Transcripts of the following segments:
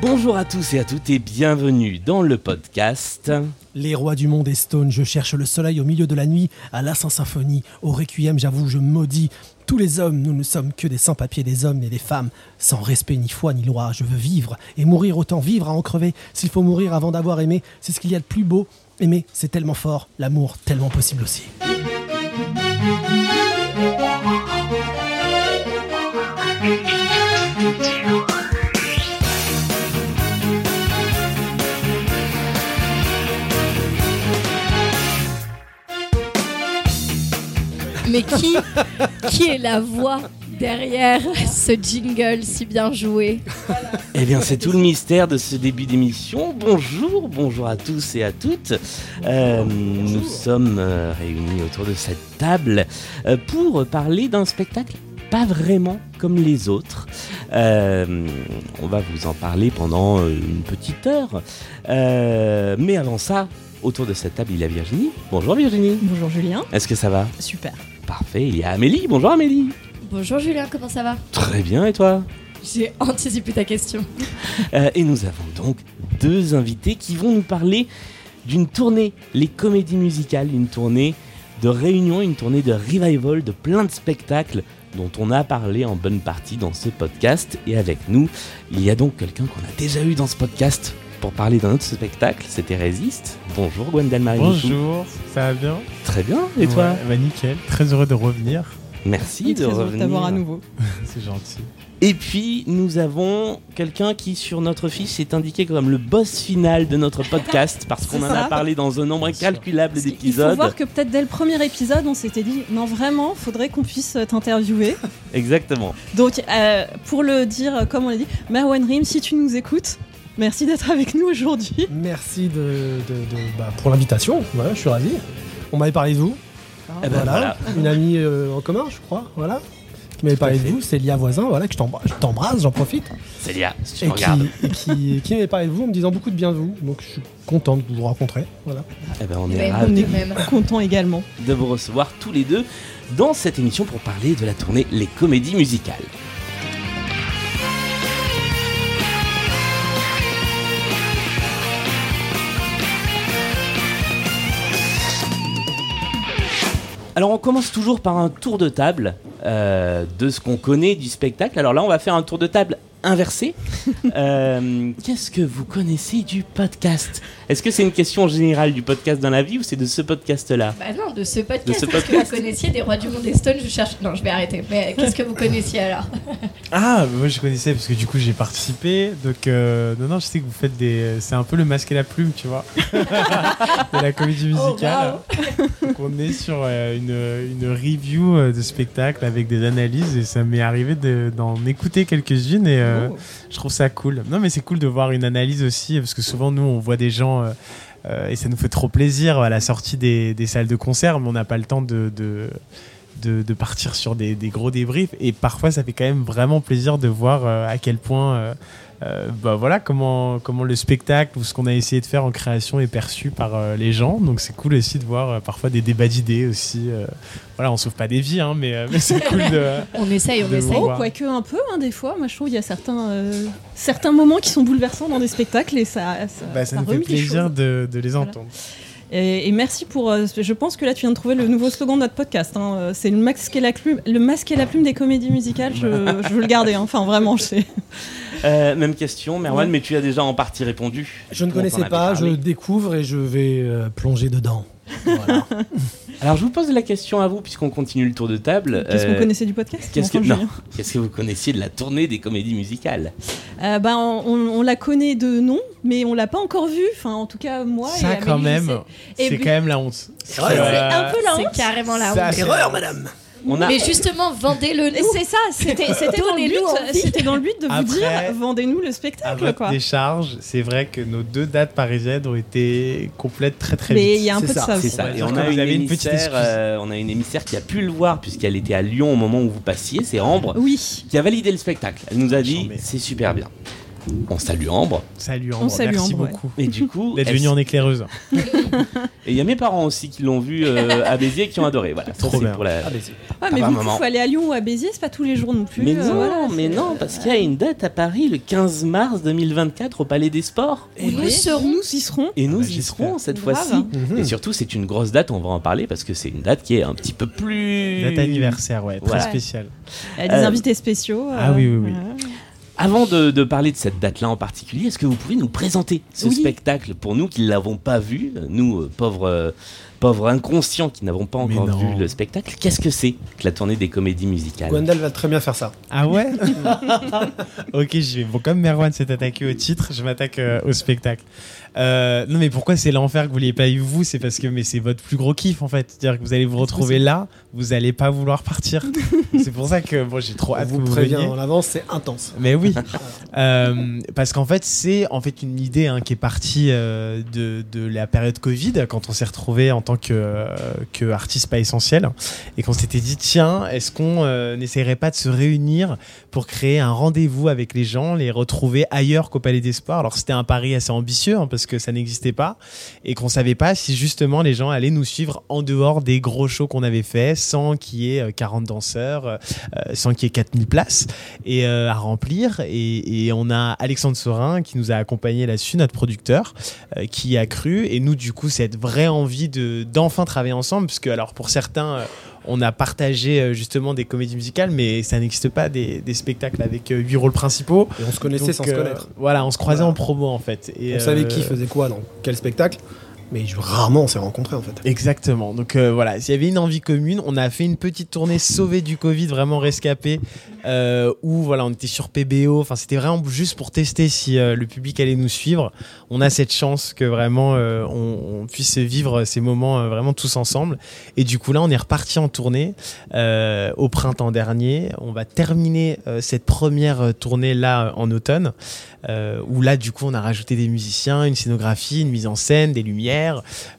Bonjour à tous et à toutes et bienvenue dans le podcast. Les rois du monde est stone, je cherche le soleil au milieu de la nuit, à la Saint-Symphonie, au Requiem, j'avoue, je maudis. Tous les hommes, nous ne sommes que des sans-papiers, des hommes et des femmes, sans respect ni foi ni loi. Je veux vivre, et mourir autant vivre à en crever. S'il faut mourir avant d'avoir aimé, c'est ce qu'il y a de plus beau. Aimer, c'est tellement fort, l'amour, tellement possible aussi. Mais qui, qui est la voix derrière ce jingle si bien joué Eh bien, c'est tout le mystère de ce début d'émission. Bonjour, bonjour à tous et à toutes. Euh, nous sommes euh, réunis autour de cette table euh, pour parler d'un spectacle pas vraiment comme les autres. Euh, on va vous en parler pendant une petite heure. Euh, mais avant ça, autour de cette table, il y a Virginie. Bonjour Virginie. Bonjour Julien. Est-ce que ça va? Super. Parfait. Il y a Amélie. Bonjour Amélie. Bonjour Julien, comment ça va? Très bien, et toi? J'ai anticipé ta question. Euh, et nous avons donc deux invités qui vont nous parler d'une tournée, les comédies musicales, une tournée de réunion, une tournée de revival de plein de spectacles dont on a parlé en bonne partie dans ce podcast. Et avec nous, il y a donc quelqu'un qu'on a déjà eu dans ce podcast pour parler d'un autre spectacle, c'était Résiste. Bonjour Gwendal Marie. Bonjour, ça va bien Très bien, et toi Ouais, bah nickel, très heureux de revenir, Merci de Très heureux de revenir. t'avoir à nouveau. c'est gentil. Et puis, nous avons quelqu'un qui, sur notre fiche, est indiqué comme le boss final de notre podcast, parce qu'on en a parlé dans un nombre incalculable Il faut d'épisodes. voir que peut-être dès le premier épisode, on s'était dit non vraiment, faudrait qu'on puisse t'interviewer. Exactement. Donc euh, pour le dire comme on l'a dit, Merwan Rim, si tu nous écoutes, merci d'être avec nous aujourd'hui. Merci de, de- de- bah, pour l'invitation, voilà, je suis ravi. On m'avait parlé de vous, Eh ben voilà. voilà. une amie euh, en commun, je crois, voilà, qui m'avait parlé de vous, c'est Lia Voisin, voilà, que je t'embra- je t'embrasse, j'en profite. Célia, si tu Et me regardes. qui, et qui, qui m'avait parlé de vous en me disant beaucoup de bien de vous, donc je suis content de vous rencontrer, voilà. Eh ben, on Eh est ben, ravis on est même. Content également. de vous recevoir tous les deux dans cette émission pour parler de la tournée Les Comédies Musicales. Alors on commence toujours par un tour de table euh, de ce qu'on connaît du spectacle. Alors là on va faire un tour de table inversé. Euh, Qu'est-ce que vous connaissez du podcast? Est-ce que c'est une question générale du podcast dans la vie ou c'est de ce podcast-là? Bah non, de ce podcast. De ce Est-ce que podcast. vous connaissiez des rois du monde et Stone Je cherche. Non, je vais arrêter. Mais qu'est-ce que vous connaissiez alors? Ah, moi je connaissais parce que du coup j'ai participé, donc euh, non, non, je sais que vous faites des. C'est un peu le masque et la plume, tu vois, de la comédie musicale. Donc on est sur euh, une, une review euh, de spectacle avec des analyses et ça m'est arrivé de- d'en écouter quelques-unes et euh, je trouve ça cool. Non, mais c'est cool de voir une analyse aussi parce que souvent nous on voit des gens. euh, euh, et ça nous fait trop plaisir à la sortie des, salles de concert, mais on n'a pas le temps de, de, de partir sur des, des gros débriefs. Et parfois, ça fait quand même vraiment plaisir de voir euh, à quel point, euh, euh, bah voilà, comment, comment le spectacle ou ce qu'on a essayé de faire en création est perçu par euh, les gens. Donc c'est cool aussi de voir euh, parfois des débats d'idées aussi. euh. voilà, on sauve pas des vies, hein, mais, euh, mais c'est cool de. On essaye, on De essaye. Oh, quoique un peu, hein, des fois. Moi, je trouve qu'il y a certains, euh, certains moments qui sont bouleversants dans des spectacles et ça, ça, Bah, ça ça nous fait plaisir de, de les Voilà. Et, et merci pour. euh, je pense que là, tu viens de trouver le nouveau slogan de notre podcast. hein. Euh, C'est le masque et la plume, le masque et la plume des comédies musicales. Je, je veux le garder. hein. Enfin, vraiment, je sais. Euh, Même question, Merwan, Ouais. mais tu as déjà en partie répondu. Je ne connaissais pas, je découvre et je vais euh, plonger dedans. Voilà. Alors je vous pose la question à vous, puisqu'on continue le tour de table. Qu'est-ce Euh, qu'on connaissait du podcast Qu'est-ce que, non. Qu'est-ce que vous connaissiez de la tournée des comédies musicales? Euh, ben, on, on la connaît de nom, mais on l'a pas encore vue. Enfin, en tout cas, moi. et Ça, Amélie, quand même. Et c'est quand même la honte. C'est Euh, C'est un peu la honte. C'est carrément la ça, honte. c'est- Erreur, madame On a... Mais justement, vendez-le nous. c'est ça, c'était c'était dans, le Donnez-nous but- envie. c'était dans le but de vous dire vendez-nous le À spectacle. votre Quoi. décharge, c'est vrai que nos deux dates parisiennes ont été complètes très très Mais vite. il y a un C'est peu de ça, aussi. ça. Et dire on a, vous une avez une petite émissaire, euh, on a une émissaire qui a pu le voir puisqu'elle était à Lyon au moment où vous passiez, c'est Ambre, Oui. qui a validé le spectacle. Elle nous a dit Chambé. c'est super bien. On salue Ambre. Salut On Ambre, salue merci Ambre, ouais. beaucoup Et du coup, d'être elle- venue en éclaireuse. et il y a mes parents aussi qui l'ont vu euh, à Béziers et qui ont adoré. Voilà, Trop bien. pour la. Ah, mais Ouais, vous, faut aller à Lyon ou à Béziers, c'est pas tous les jours non plus. Mais euh, non, voilà, mais non, parce qu'il y a une date à Paris le 15 mars 2024 au Palais des Sports. Et nous serons, nous y serons. Et nous bah, y serons cette fois-ci. Mhm. Et surtout, c'est une grosse date, on va en parler parce que c'est une date qui est un petit peu plus. Date anniversaire, ouais, très Voilà. spéciale. Il y a des Euh, invités spéciaux. ah oui, oui, oui. Avant de, de parler de cette date-là en particulier, est-ce que vous pouvez nous présenter ce Oui. spectacle pour nous qui ne l'avons pas vu, nous euh, pauvres, euh, pauvres inconscients qui n'avons pas encore vu le spectacle? Qu'est-ce que c'est que la tournée des comédies musicales? Gwendal va très bien faire ça. Ah ouais? Ok, j'y vais. Bon, comme Merwan s'est attaqué au titre, je m'attaque euh, au spectacle. Euh, non, mais pourquoi c'est l'enfer que vous l'ayez pas eu vous? C'est parce que mais c'est votre plus gros kiff en fait. C'est-à-dire que vous allez vous retrouver là, vous allez pas vouloir partir. c'est pour ça que bon, j'ai trop hâte que vous vous prévient veniez. en avance, c'est intense. Mais oui, Euh, parce qu'en fait c'est en fait une idée hein, qui est partie euh, de, de la période Covid quand on s'est retrouvé en tant que, que artiste pas essentiel et qu'on s'était dit tiens est-ce qu'on n'essayerait pas de se réunir pour créer un rendez-vous avec les gens, les retrouver ailleurs qu'au Palais des Sports? Alors c'était un pari assez ambitieux hein, parce que ça n'existait pas et qu'on savait pas si justement les gens allaient nous suivre en dehors des gros shows qu'on avait fait sans qu'il y ait euh, 40 danseurs, euh, sans qu'il y ait 4000 places et euh, à remplir. Et, on a Alexandre Sorin qui nous a accompagné là-dessus notre producteur euh, qui a cru. Et nous du coup cette vraie envie de d'enfin travailler ensemble puisque alors pour certains euh, on a partagé euh, justement des comédies musicales mais ça n'existe pas des, des spectacles avec euh, huit rôles principaux Et on se connaissait Donc, sans se euh, connaître. voilà on se croisait Voilà. en promo en fait et On savait qui faisait quoi dans quel spectacle, mais rarement on s'est rencontrés en fait. Exactement. Donc euh, voilà, s'il y avait une envie commune, on a fait une petite tournée sauvée du Covid, vraiment rescapée, euh, où voilà, on était sur PBO. Enfin, c'était vraiment juste pour tester si euh, le public allait nous suivre. On a cette chance que vraiment on, puisse vivre ces moments vraiment tous ensemble. Et du coup là, on est reparti en tournée au printemps dernier. On va terminer cette première tournée là en automne, où là du coup on a rajouté des musiciens, une scénographie, une mise en scène, des lumières.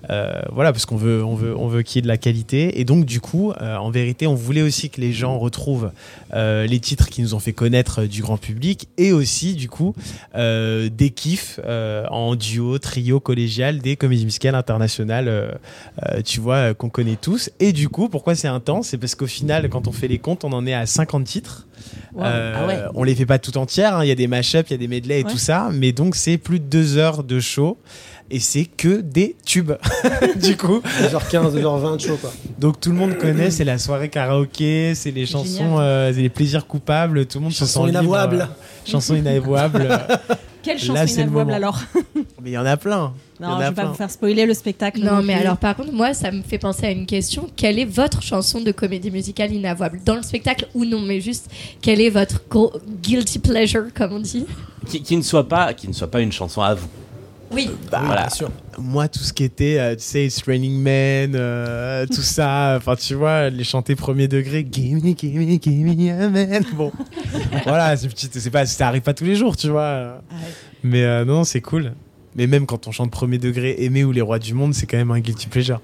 Euh, voilà, parce qu'on veut, qu'il y ait de la qualité. Et donc, du coup, euh, en vérité, on voulait aussi que les gens retrouvent euh, les titres qui nous ont fait connaître du grand public et aussi, du coup, des kiffs en duo, trio, collégial, des comédies musicales internationales, tu vois, qu'on connaît tous. Et du coup, pourquoi c'est intense? C'est parce qu'au final, quand on fait les comptes, on en est à 50 titres. Euh, Ah ouais. On les fait pas tout entières, hein. il y a des mashups, il y a des medley et Ouais. tout ça, mais donc c'est plus de deux heures de show et c'est que des tubes. du coup, 2h15, 2h20 de show quoi. donc tout le monde connaît, c'est la soirée karaoké, c'est les chansons, euh, c'est les plaisirs coupables, tout le monde se Chansons sent inavouables. euh, chansons inavouables. Quelle chanson inavouable alors mais il y en a plein. Non, a je vais pas vous faire spoiler le spectacle. Non, mais alors par contre, moi, ça me fait penser à une question. Quelle est votre chanson de comédie musicale inavouable? Dans le spectacle ou non, mais juste, quel est votre guilty pleasure, comme on dit? Qui, qui ne soit pas, qui ne soit pas une chanson à vous. Oui. Bah, Oui, voilà. bien sûr. Moi, tout ce qui était, euh, tu sais, It's Raining Men, euh, tout ça, enfin, tu vois, les chanter premier degré, gimme, gimme, gimme a man. Bon, voilà, c'est petit, c'est pas, ça arrive pas tous les jours, tu vois. Mais euh, non, c'est cool. Mais même quand on chante premier degré, Aimer ou Les Rois du Monde, c'est quand même un guilty pleasure.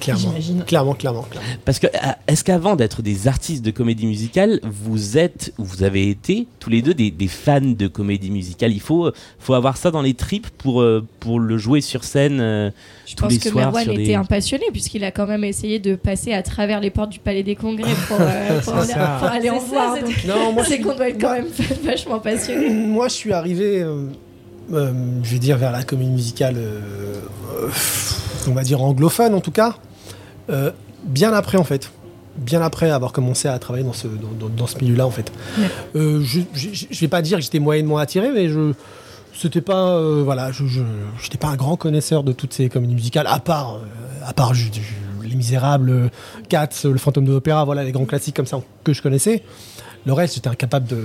Clairement. J'imagine. Clairement, clairement, clairement. Parce que euh, est-ce qu'avant d'être des artistes de comédie musicale, vous êtes ou vous avez été tous les deux des, des fans de comédie musicale? Il faut, faut avoir ça dans les tripes pour, euh, pour le jouer sur scène. euh, Je Tous pense les que soirs Merwan était des- un passionné, puisqu'il a quand même essayé de passer à travers les portes du Palais des Congrès pour, euh, aller, ça. pour aller en ça, voir. c'est- Donc, Non, moi, c'est qu'on doit être quand même vachement passionné. Moi, je suis arrivé, euh, euh, je vais dire, vers la comédie musicale, euh, on va dire anglophone en tout cas, euh, bien après en fait. Bien après avoir commencé à travailler dans ce, dans, dans- dans ce milieu-là en fait. Ouais. Je, je vais pas dire que j'étais moyennement attiré, mais je, c'était pas voilà je j'étais pas un grand connaisseur de toutes ces comédies musicales à part à part les Misérables Cats le Fantôme de l'opéra voilà les grands classiques comme ça que je connaissais le reste j'étais incapable de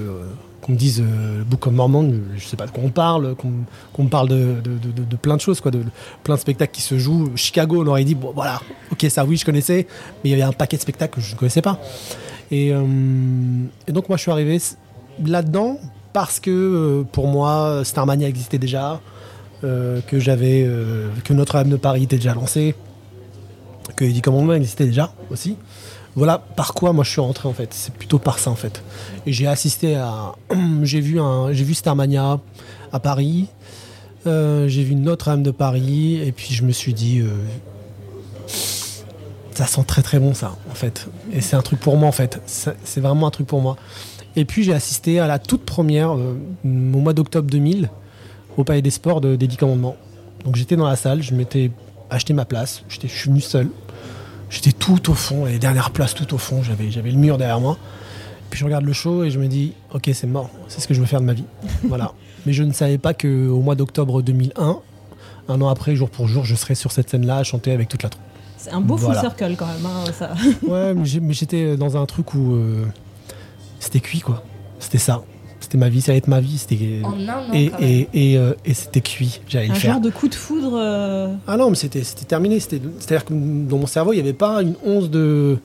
qu'on me dise euh, Book of Mormon je sais pas de quoi on parle qu'on me parle de, plein de choses quoi de, plein de spectacles qui se jouent Chicago on aurait dit bon voilà ok ça oui je connaissais mais il y avait un paquet de spectacles que je ne connaissais pas et, euh, donc moi je suis arrivé là-dedans parce que euh, pour moi Starmania existait déjà, que j'avais que Notre-Dame de Paris était déjà lancé, que Eddie Commandement existait déjà aussi. Voilà par quoi moi je suis rentré en fait. C'est plutôt par ça en fait. Et j'ai assisté à, j'ai vu un, vu Starmania à Paris. euh, j'ai vu Notre-Dame de Paris et puis je me suis dit, euh, ça sent très très bon ça en fait. Et c'est un truc pour moi en fait. C'est vraiment un truc pour moi. Et puis j'ai assisté à la toute première, euh, au mois d'octobre 2000, au Palais des Sports de Commandement. Donc j'étais dans la salle, je m'étais acheté ma place, je suis venu seul. J'étais tout au fond, les dernières places tout au fond, j'avais j'avais le mur derrière moi. Puis je regarde le show et je me dis, ok c'est mort, c'est ce que je veux faire de ma vie. voilà. Mais je ne savais pas qu'au mois d'octobre 2001, un an après, jour pour jour, je serais sur cette scène-là à chanter avec toute la troupe. C'est un beau Voilà. full circle quand même. hein, ça. Ouais, mais j'étais dans un truc où euh, c'était cuit, quoi. C'était ça. C'était ma vie, ça allait être ma vie. C'était En un an, et et, et, euh, et c'était cuit. J'allais le Un faire. genre de coup de foudre. euh, Ah non, mais c'était c'était terminé. C'était- C'est-à-dire que dans mon cerveau, il n'y avait pas une once de.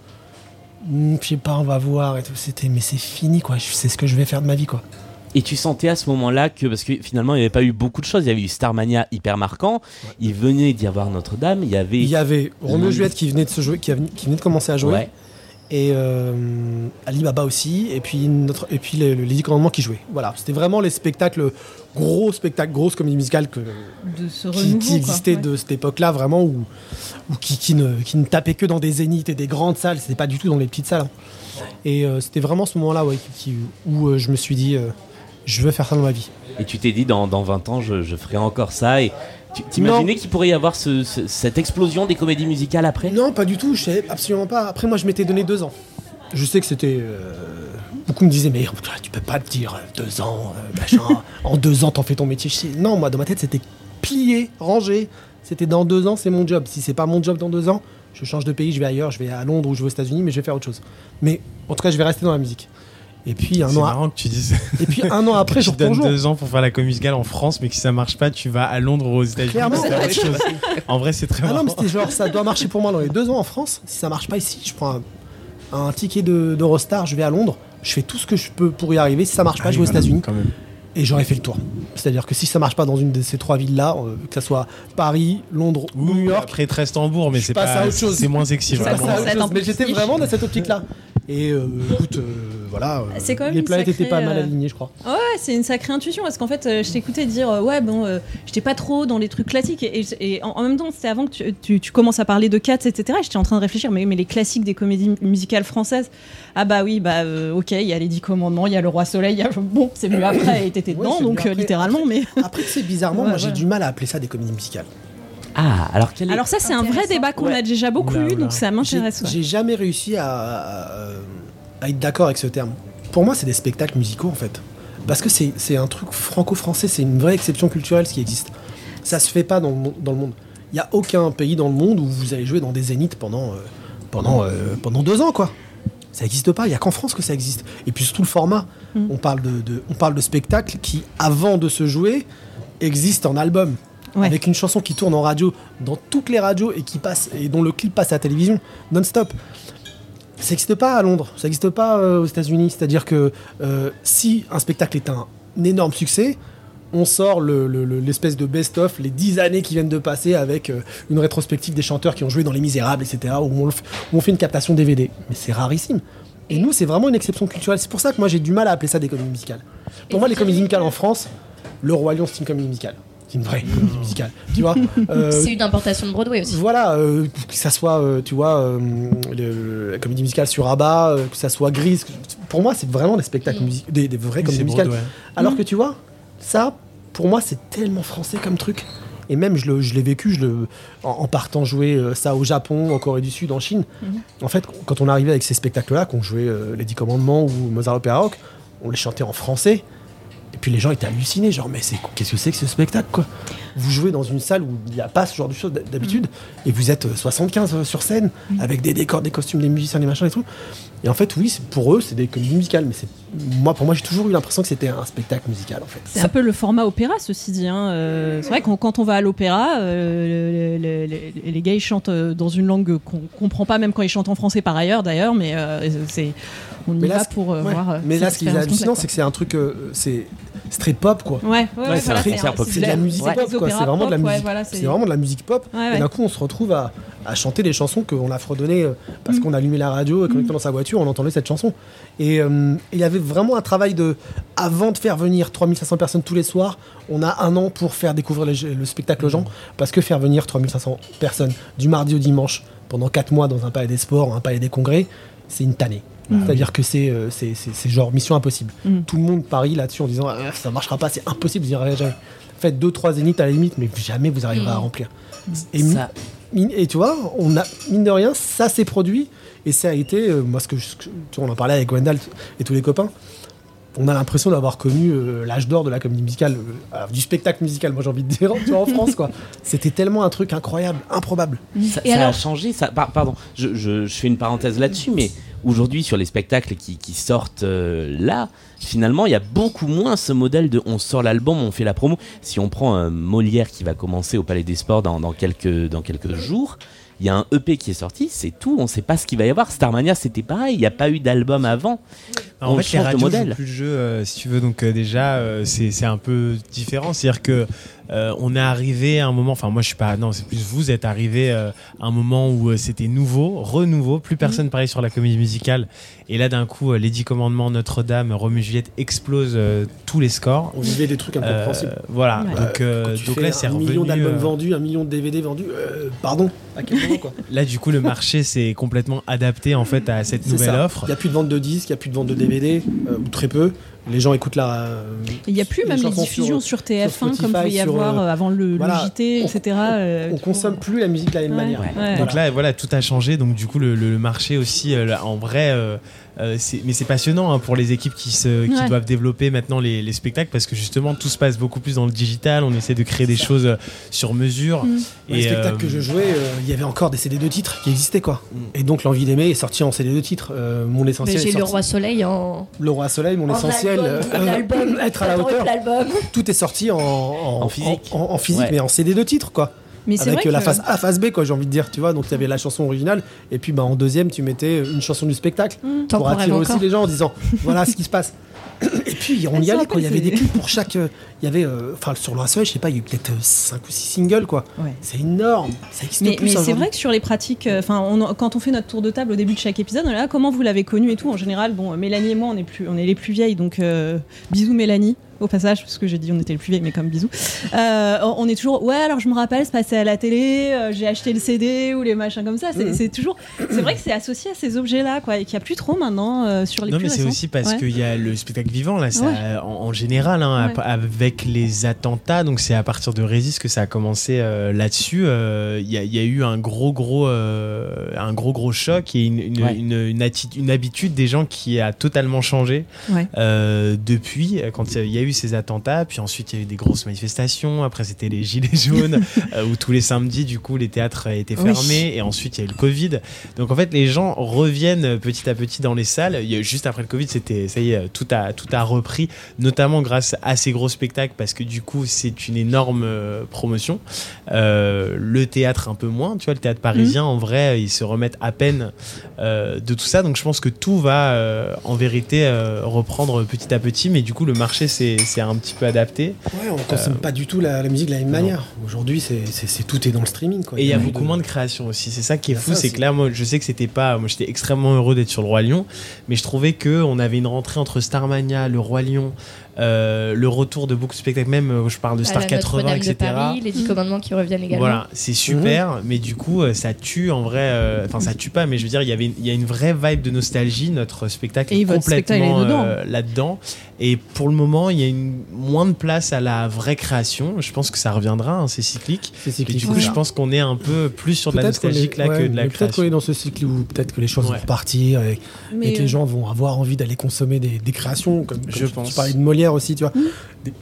Hmm, Je sais pas, on va voir et tout. C'était, mais c'est fini, quoi. Je- C'est ce que je vais faire de ma vie, quoi. Et tu sentais à ce moment-là que, parce que finalement il n'y avait pas eu beaucoup de choses, il y avait eu Starmania hyper marquant, il venait d'y avoir Notre-Dame, il y avait. Il y avait Roméo Juliette qui venait de se jouer, qui, a- qui venait de commencer à jouer. Ouais. Et euh, Ali Baba aussi, et puis, notre, et puis le, le Lady Commandement qui jouait. Voilà, c'était vraiment les spectacles, gros spectacles, grosses comédies musicales que, de ce qui, renouveau. qui quoi. existaient Ouais. de cette époque-là, vraiment, où, où qui, qui ne, qui ne tapaient que dans des zéniths et des grandes salles, c'était pas du tout dans les petites salles. hein. Et euh, c'était vraiment ce moment-là ouais, qui- qui- où euh, je me suis dit, euh, je veux faire ça dans ma vie. Et tu t'es dit dans, dans 20 ans je, je ferai encore ça et t'imaginais qu'il pourrait y avoir ce- ce- cette explosion des comédies musicales après? Non, pas du tout, je savais absolument pas. Après, moi, je m'étais donné deux ans. Je sais que c'était. euh, beaucoup me disaient, mais tu peux pas te dire euh, deux ans, euh, machin, en deux ans, t'en fais ton métier. Non, moi, dans ma tête, c'était plié, rangé. C'était dans deux ans, c'est mon job. Si c'est pas mon job dans deux ans, je change de pays, je vais ailleurs, je vais à Londres ou je vais aux États-Unis, mais je vais faire autre chose. Mais en tout cas, je vais rester dans la musique. Et puis un C'est an, a- marrant que tu dises. et puis un an après, donnes jour. deux ans pour faire la comédie musicale en France, mais que si ça marche pas, tu vas à Londres ou aux États-Unis. Clairement. C'est la même chose. En vrai, c'est très Ah non, marrant. mais c'était genre, ça doit marcher pour moi dans les deux ans en France. Si ça marche pas ici, je prends un, un ticket de- d'Eurostar, je vais à Londres, je fais tout ce que je peux pour y arriver. Si ça marche pas, Ah je vais aux États-Unis quand même. et j'aurais fait le tour. C'est-à-dire que si ça marche pas dans une de ces trois villes-là, euh, que ça soit Paris, Londres ou New York, Après, Hambourg, mais Je c'est passe pas. à autre chose. C'est moins sexy. je Ça Mais j'étais vraiment dans cette optique-là. Et euh, écoute, euh, voilà, euh, C'est quand même les planètes étaient sacrée, pas mal alignées, je crois. Ouais, c'est une sacrée intuition parce qu'en fait, je t'écoutais dire ouais, bon, j'étais pas trop dans les trucs classiques et, en, en même temps, c'était avant que tu, tu- tu commences à parler de Cats, etc. et J'étais en train de réfléchir, mais, mais les classiques des comédies musicales françaises, ah bah oui, bah ok, il y a les Dix Commandements, il y a le Roi Soleil, il y a bon, c'est mieux après et t'étais dedans, donc littéralement, mais. Après, c'est bizarrement, Ouais, moi j'ai du mal à appeler ça des comédies musicales. Ah, alors quel est... Alors ça, c'est un vrai débat qu'on Ouais. a déjà beaucoup Oula, eu, oula. donc ça J'ai m'intéresse. ouais. j'ai jamais réussi à, à- à être d'accord avec ce terme. Pour moi, c'est des spectacles musicaux en fait. Parce que c'est c'est un truc franco-français, c'est une vraie exception culturelle ce qui existe. Ça se fait pas dans le, dans le monde. Il n'y a aucun pays dans le monde où vous allez jouer dans des zéniths pendant, euh, pendant, euh, pendant deux ans quoi. Ça n'existe pas, il n'y a qu'en France que ça existe. Et puis surtout le format. Mm. On, parle de, de- on parle de spectacles qui, avant de se jouer, existent en album. Ouais. Avec une chanson qui tourne en radio, dans toutes les radios, et, qui passe, et dont le clip passe à la télévision, non-stop. Ça n'existe pas à Londres, ça n'existe pas euh, aux États-Unis. C'est-à-dire que euh, si un spectacle est un, énorme succès, on sort le- le- le- l'espèce de best-of, les 10 années qui viennent de passer avec euh, une rétrospective des chanteurs qui ont joué dans Les Misérables, etc., où on, le f- où on fait une captation DVD. Mais c'est rarissime. Et nous, c'est vraiment une exception culturelle. C'est pour ça que moi, j'ai du mal à appeler ça des comédies musicales. Pour Et moi, les comédies musicales en France, Le Roi Lion, c'est une comédie musicale. C'est une vraie comédie musicale. Tu vois Euh, C'est une importation de Broadway aussi. voilà, euh, que ça soit, euh, tu vois, le- la comédie musicale sur Abba, que ça soit Grise. Pour moi, c'est vraiment des spectacles Mm. musicaux, des, des vraies comédies musicales. Broadway. Alors que tu vois, ça, pour moi, c'est tellement français comme truc. Et même, je le- je l'ai vécu je le, en, en partant jouer ça au Japon, en Corée du Sud, en Chine. Mhm. En fait, quand on arrivait avec ces spectacles-là, qu'on jouait Les Dix Commandements ou Mozart Opéra Rock, on les chantait en français. Et puis les gens étaient hallucinés, genre, mais c'est qu'est-ce que c'est que ce spectacle, quoi? Vous jouez dans une salle où il n'y a pas ce genre de choses d'habitude, et vous êtes euh, 75 sur scène, avec des décors, des costumes, des musiciens, des machins et tout. Et en fait, oui, pour eux, c'est des comédies musicales, mais c'est moi, pour moi, j'ai toujours eu l'impression que c'était un spectacle musical, en fait. C'est un peu le format opéra, ceci dit. hein. Euh, c'est vrai que quand on va à l'opéra, euh, le- le- le- les gars ils chantent euh, dans une langue qu'on comprend pas, même quand ils chantent en français par ailleurs, d'ailleurs. Mais euh, c'est on y Mais là, va pour euh, ouais. voir. euh, Mais là, ce qui est hallucinant, c'est que c'est un truc, euh, c'est street pop, quoi. Ouais, ouais, c'est de la musique pop, quoi. C'est vraiment de la musique. c'est- vraiment de la musique pop. Et d'un coup, on se retrouve à, à chanter des chansons qu'on a fredonnées parce qu'on allumait la radio et qu'on était dans sa voiture, on entendait cette chanson. Et euh, il y avait vraiment un travail de. Avant de faire venir 3500 personnes tous les soirs, on a un an pour faire découvrir les- le spectacle aux gens. Parce que faire venir 3500 personnes du mardi au dimanche pendant 4 mois dans un palais des sports, un palais des congrès, c'est une tannée. C'est-à-dire que c'est euh, c'est- c'est- c'est genre mission impossible. Mm. Tout le monde parie là-dessus en disant Ah, ça marchera pas, c'est impossible, vous y arriverez jamais. Faites 2-3 zéniths à la limite, mais jamais vous arriverez à remplir. Et, mi- Ça- mine- et tu vois, on a, mine de rien, ça s'est produit et ça a été, euh, moi, ce que, je- ce que- tu vois, on en parlait avec Wendell et tous les copains. On a l'impression d'avoir connu euh, l'âge d'or de la comédie musicale, euh, alors, du spectacle musical, moi j'ai envie de dire, tu vois, en France, quoi. C'était tellement un truc incroyable, improbable. Ça, Et ça a changé. Ça, par- pardon, je, je- je fais une parenthèse là-dessus, mais aujourd'hui, sur les spectacles qui, qui sortent euh, là, finalement, il y a beaucoup moins ce modèle de on sort l'album, on fait la promo. Si on prend un Molière qui va commencer au Palais des Sports dans, dans quelques, dans quelques jours, il y a un EP qui est sorti, c'est tout, on ne sait pas ce qu'il va y avoir. Starmania, c'était pareil, il n'y a pas eu d'album avant. En on fait, les change de radios modèle. plus le jeu, euh, si tu veux. Donc euh, déjà, euh, c'est un peu différent. C'est-à-dire que euh, on est arrivé à un moment. Enfin, moi, je suis pas. Non, c'est plus vous êtes arrivé euh, à un moment où euh, c'était nouveau, renouveau. Plus personne parlait sur la comédie musicale. Et là, d'un coup, euh, les Dix Commandements, Notre-Dame, Roméo et Juliette explosent euh, tous les scores. On vivait des trucs Euh, incompréhensibles. voilà. Ouais. Donc, euh, Quand tu donc fais là, c'est un revenu. million d'albums euh, vendus, un million de DVD vendus, euh, pardon, à quel moment, quoi Là, du coup, le marché s'est complètement adapté en fait à cette nouvelle ça. offre. Il n'y a plus de vente de disques, il n'y a plus de vente de DVD, euh, ou très peu. Les gens écoutent la. euh, Il n'y a plus même les diffusions sur, TF1 sur comme Spotify, pouvait y avoir euh, euh, avant le. JT, On- etc. euh, on tu consomme plus la musique de la même Ouais, manière. ouais. Voilà. Donc là, voilà, tout a changé. Donc du coup, le, le marché aussi, euh, là, en vrai, euh, c'est- mais c'est passionnant hein, pour les équipes qui, se, qui Ouais. doivent développer maintenant les, les spectacles parce que justement, tout se passe beaucoup plus dans le digital. On essaie de créer des choses euh, sur mesure. Mm. Les spectacles euh, que je jouais, euh, il y avait encore des CD de titres qui existaient quoi. Et donc l'envie d'aimer est sorti en CD de titres. Euh, mon Mais essentiel. J'ai est le roi soleil en. Le roi soleil, mon essentiel. euh, l'album. être à la hauteur. l'album. Tout est sorti en, en, En physique. en, en physique, Ouais. mais en CD de titres quoi. Mais Avec vrai euh, la que- phase A, phase B quoi, j'ai envie de dire, tu vois. Donc il y avait la chanson originale et puis bah en deuxième tu mettais une chanson du spectacle T'en pour attirer aussi les gens en disant voilà ce qui se passe. Et puis on y allait quoi. Il y avait des clips pour chaque. euh, Il y avait, euh, enfin sur le je sais pas, il y a eu peut-être 5 ou 6 singles quoi. Ouais. C'est énorme. Ça existe Mais, plus. mais ça, c'est vrai que sur les pratiques, enfin, quand on fait notre tour de table au début de chaque épisode, on est là, comment vous l'avez connu et tout. En général, bon, Mélanie et moi, on est plus, on est les plus vieilles, donc euh, bisous Mélanie au passage, parce que j'ai dit on était les plus vieilles, mais comme bisous. Euh, on est toujours, ouais, alors je me rappelle, c'est passé à la télé, euh, j'ai acheté le CD ou les machins comme ça. C'est Mhm. c'est toujours, c'est vrai que c'est associé à ces objets-là, quoi, et qu'il n'y a plus trop maintenant euh, sur les Non, plus mais c'est aussi parce Ouais. qu'il y a le spectacle vivant, là, ça, Ouais. en, en général, hein, Ouais. avec les attentats, donc c'est à partir de Résist que ça a commencé là-dessus. Il y, a- il y a eu un gros, gros, un gros, gros choc et une, une, une, une habitude des gens qui a totalement changé depuis, quand il y a- a eu ces attentats. Puis ensuite, il y a eu des grosses manifestations. Après, c'était les Gilets jaunes, euh, où tous les samedis, du coup, les théâtres étaient Oui. fermés. Et ensuite, il y a eu le Covid. Donc en fait, les gens reviennent petit à petit dans les salles. Il y a, juste après le Covid, c'était ça y est, tout a tout a repris, notamment grâce à ces gros spectacles parce que du coup, c'est une énorme euh, promotion. Euh, le théâtre un peu moins, tu vois, le théâtre parisien en vrai, ils se remettent à peine euh, de tout ça. Donc je pense que tout va euh, en vérité euh, reprendre petit à petit, mais du coup, le marché s'est s'est un petit peu adapté. Ouais, on consomme pas du tout la, la musique de la même manière. Aujourd'hui, c'est, c'est, c'est- tout est dans le streaming. Quoi. Et il y a beaucoup de- moins de création aussi. C'est ça qui est fou, c'est que là, moi, je sais que c'était pas. Moi, j'étais extrêmement heureux d'être sur le Roi Lion, mais je trouvais que on avait une rentrée entre Starmania, le Roi Lion, euh, le retour de beaucoup de spectacles, même euh, je parle de Star la 80, Notre-Dame de etc. Paris, les 10 commandements qui reviennent également. Voilà, c'est super, mais du coup, euh, ça tue en vrai. euh, Enfin, ça tue pas, mais je veux dire, il y avait, il y a une vraie vibe de nostalgie. Notre spectacle Et est complètement euh, là-dedans. Et pour le moment, il y a une moins de place à la vraie création. Je pense que ça reviendra, hein, c'est cyclique. C'est Et du coup, je pense qu'on est un peu plus sur de la nostalgie est- là ouais, que de la mais Peut-être qu'on création. est dans ce cycle où peut-être que les choses Ouais. vont repartir et, que les euh, gens vont avoir envie d'aller consommer des, des créations. Comme, comme Je tu, pense. tu parlais de Molière aussi, tu vois. Des-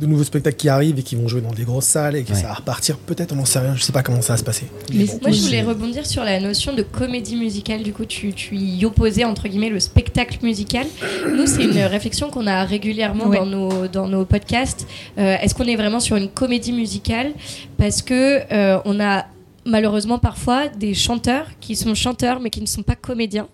de nouveaux spectacles qui arrivent et qui vont jouer dans des grosses salles et que Ouais. ça va repartir. Peut-être, on n'en sait rien. Je sais pas comment ça va se passer. Mais Moi, je voulais rebondir sur la notion de comédie musicale. Du coup, tu, tu y opposais, entre guillemets, le spectacle musical. Nous, c'est une réflexion qu'on a régulièrement Ouais. dans, nos, dans nos podcasts. Euh, Est-ce qu'on est vraiment sur une comédie musicale? Parce que euh, on a malheureusement parfois des chanteurs qui sont chanteurs mais qui ne sont pas comédiens.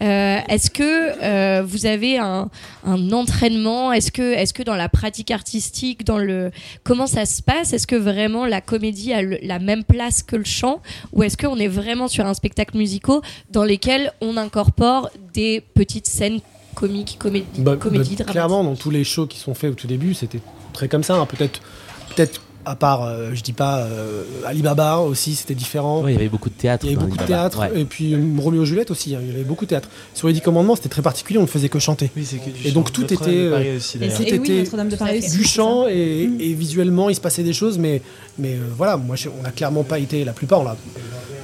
Euh, est-ce que euh, vous avez un, un entraînement? Est-ce que, dans la pratique artistique, dans le comment ça se passe? Est-ce que vraiment la comédie a le- la même place que le chant, ou est-ce qu'on est vraiment sur un spectacle musical dans lesquels on incorpore des petites scènes comiques, comédie, Bah, comédie bah, clairement, dans tous les shows qui sont faits au tout début, c'était très comme ça. hein. Peut-être, peut-être à part, euh, je dis pas, euh, Alibaba aussi, c'était différent. Il y avait beaucoup de théâtre. Il y avait dans beaucoup de théâtre, Ouais. et puis euh, Roméo et Juliette aussi, hein, il y avait beaucoup de théâtre. Sur les Dix Commandements, c'était très particulier, on ne faisait que chanter. Oui, c'est que du Et donc chant. tout était, euh, Paris aussi, Et tout et oui, était de Paris Du chant, et, Mm. et visuellement, il se passait des choses, mais, mais euh, voilà, moi, je- on n'a clairement pas été, la plupart, on l'a.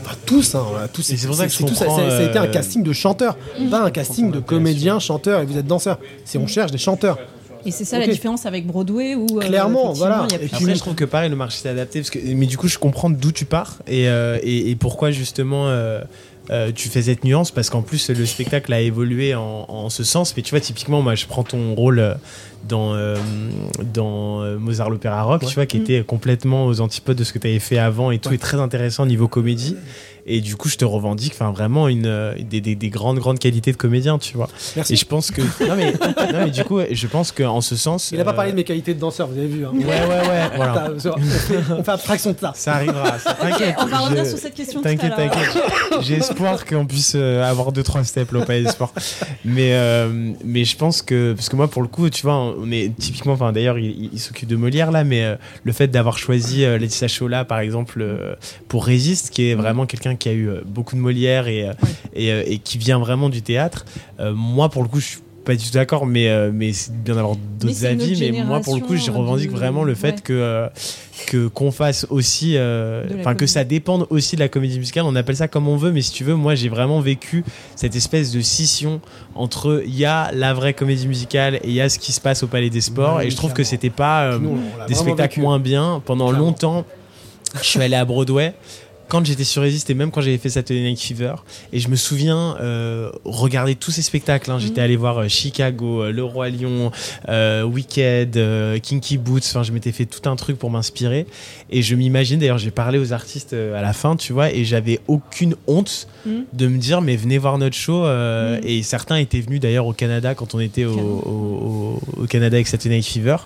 Enfin, tous, hein, on a tous. C'est pour ça que je tout, ça, comprends, ça- ça a été un casting de chanteurs, pas un casting de comédiens, chanteurs, et vous êtes danseurs. C'est on cherche des chanteurs. Et c'est ça la différence avec Broadway où euh, Clairement, voilà. il y a Et plus puis, Après, je trouve que pareil, le marché s'est adapté. Parce que, mais du coup, je comprends d'où tu pars et, euh, et, et pourquoi justement euh, euh, tu fais cette nuance. Parce qu'en plus, le spectacle a évolué en, en ce sens. Mais tu vois, typiquement, moi, je prends ton rôle dans, euh, dans Mozart l'Opéra Rock, Ouais. tu vois, qui était complètement aux antipodes de ce que tu avais fait avant et tout, Ouais. est très intéressant au niveau comédie. Et du coup, je te revendique enfin, vraiment une, euh, des, des, des grandes, grandes qualités de comédien, tu vois. Merci. Et je pense que. Non, mais, non, mais du coup, je pense qu'en ce sens. Il n'a pas euh, parlé de mes qualités de danseur, vous avez vu. Hein. Ouais, ouais, ouais. Voilà. On fait, on fait abstraction de ça. Ça arrivera, ça- t'inquiète. On va revenir je- sur cette question T'inquiète, t'inquiète. J'ai espoir qu'on puisse euh, avoir deux trois steps là, au Palais des Sports. Mais euh, mais je pense que parce que moi pour le coup, tu vois, on est typiquement. Enfin d'ailleurs, il, il- il s'occupe de Molière là, mais euh, le fait d'avoir choisi euh, Laetitia Chola par exemple euh, pour Résiste, qui est vraiment quelqu'un qui a eu euh, beaucoup de Molière et euh, et, euh, et qui vient vraiment du théâtre. euh, moi pour le coup, je suis pas du tout d'accord, mais euh, mais c'est bien d'avoir d'autres avis. Mais moi pour le coup, je revendique du- vraiment le fait ouais. que euh, que qu'on fasse aussi, euh, enfin que ça dépende aussi de la comédie musicale. On appelle ça comme on veut, mais si tu veux, moi j'ai vraiment vécu cette espèce de scission entre il y a la vraie comédie musicale et il y a ce qui se passe au Palais des Sports. Et je trouve que c'était pas euh, Nous, des spectacles vécu. moins bien. Pendant Clairement. longtemps, je suis allé à Broadway. Quand j'étais sur Resist et même quand j'avais fait Saturday Night Fever, et je me souviens euh, regarder tous ces spectacles. hein. J'étais allé voir euh, Chicago, euh, Le Roi Lion, euh, Wicked, euh, Kinky Boots. Enfin, je m'étais fait tout un truc pour m'inspirer. Et je m'imagine, d'ailleurs, j'ai parlé aux artistes à la fin, tu vois, et j'avais aucune honte Mhm. de me dire, mais venez voir notre show. Mhm. Et certains étaient venus d'ailleurs au Canada quand on était au, Canada avec Saturday Night Fever.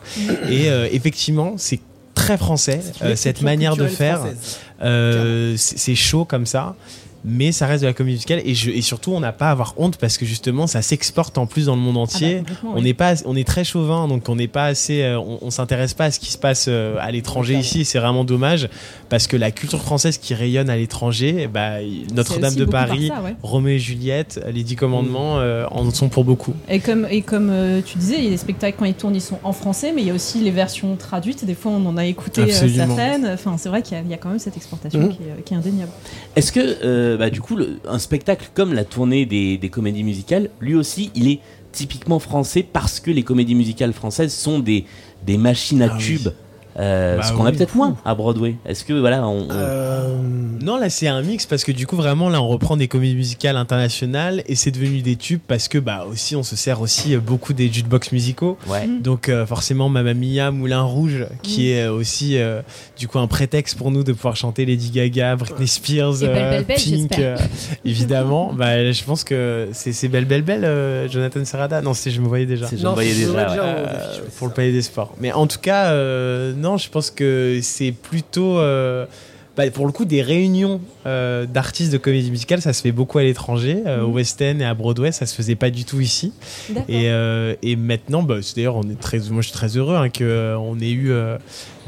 Et effectivement, c'est très français, cette manière de faire. française. Euh, c'est c'est chaud comme ça. Mais ça reste de la comédie musicale et, je, et surtout on n'a pas à avoir honte parce que justement ça s'exporte en plus dans le monde Ah bah, entier. on oui. n'est pas, on est très chauvin donc on n'est pas assez, euh, on, on s'intéresse pas à ce qui se passe euh, à l'étranger ici. C'est vraiment dommage parce que la culture française qui rayonne à l'étranger, eh bah, Notre-Dame de Paris, ça, ouais. Roméo et Juliette, les Dix Commandements euh, en sont pour beaucoup. Et comme, et comme euh, tu disais, il y a des spectacles quand ils tournent, ils sont en français, mais il y a aussi les versions traduites. Des fois, on en a écouté euh, certaines. Enfin, c'est vrai qu'il y, a- il y a quand même cette exportation Mhm. qui, est, qui est indéniable. Est-ce que, euh, bah, du coup, le- un spectacle comme la tournée des, des comédies musicales, lui aussi, il est typiquement français parce que les comédies musicales françaises sont des, des machines à Ah tubes. Bah ce qu'on a peut-être moins à Broadway. Est-ce que voilà, on, on- Euh, Non, là c'est un mix parce que du coup vraiment là on reprend des comédies musicales internationales et c'est devenu des tubes parce que bah aussi on se sert aussi euh, beaucoup des jukebox musicaux. ouais. Donc euh, forcément Mamma Mia, Moulin Rouge, qui est euh, aussi euh, du coup un prétexte pour nous de pouvoir chanter Lady Gaga, Britney Spears, Belle, euh, Belle, Belle, Pink, euh, évidemment. bah, je pense que c'est c'est Belle Belle Belle, euh, Jonathan Serrada. Non, c'est je me voyais déjà. Je non, voyais je déjà. voyais ouais. déjà, Euh, pour le Palais des Sports. Mais en tout cas, euh, non, je pense que c'est plutôt. euh, bah, pour le coup, des réunions euh, d'artistes de comédie musicale, ça se fait beaucoup à l'étranger. Euh, Au West End et à Broadway, ça se faisait pas du tout ici. Et, et maintenant, bah, c'est d'ailleurs, on est très, moi je suis très heureux hein, qu'on ait eu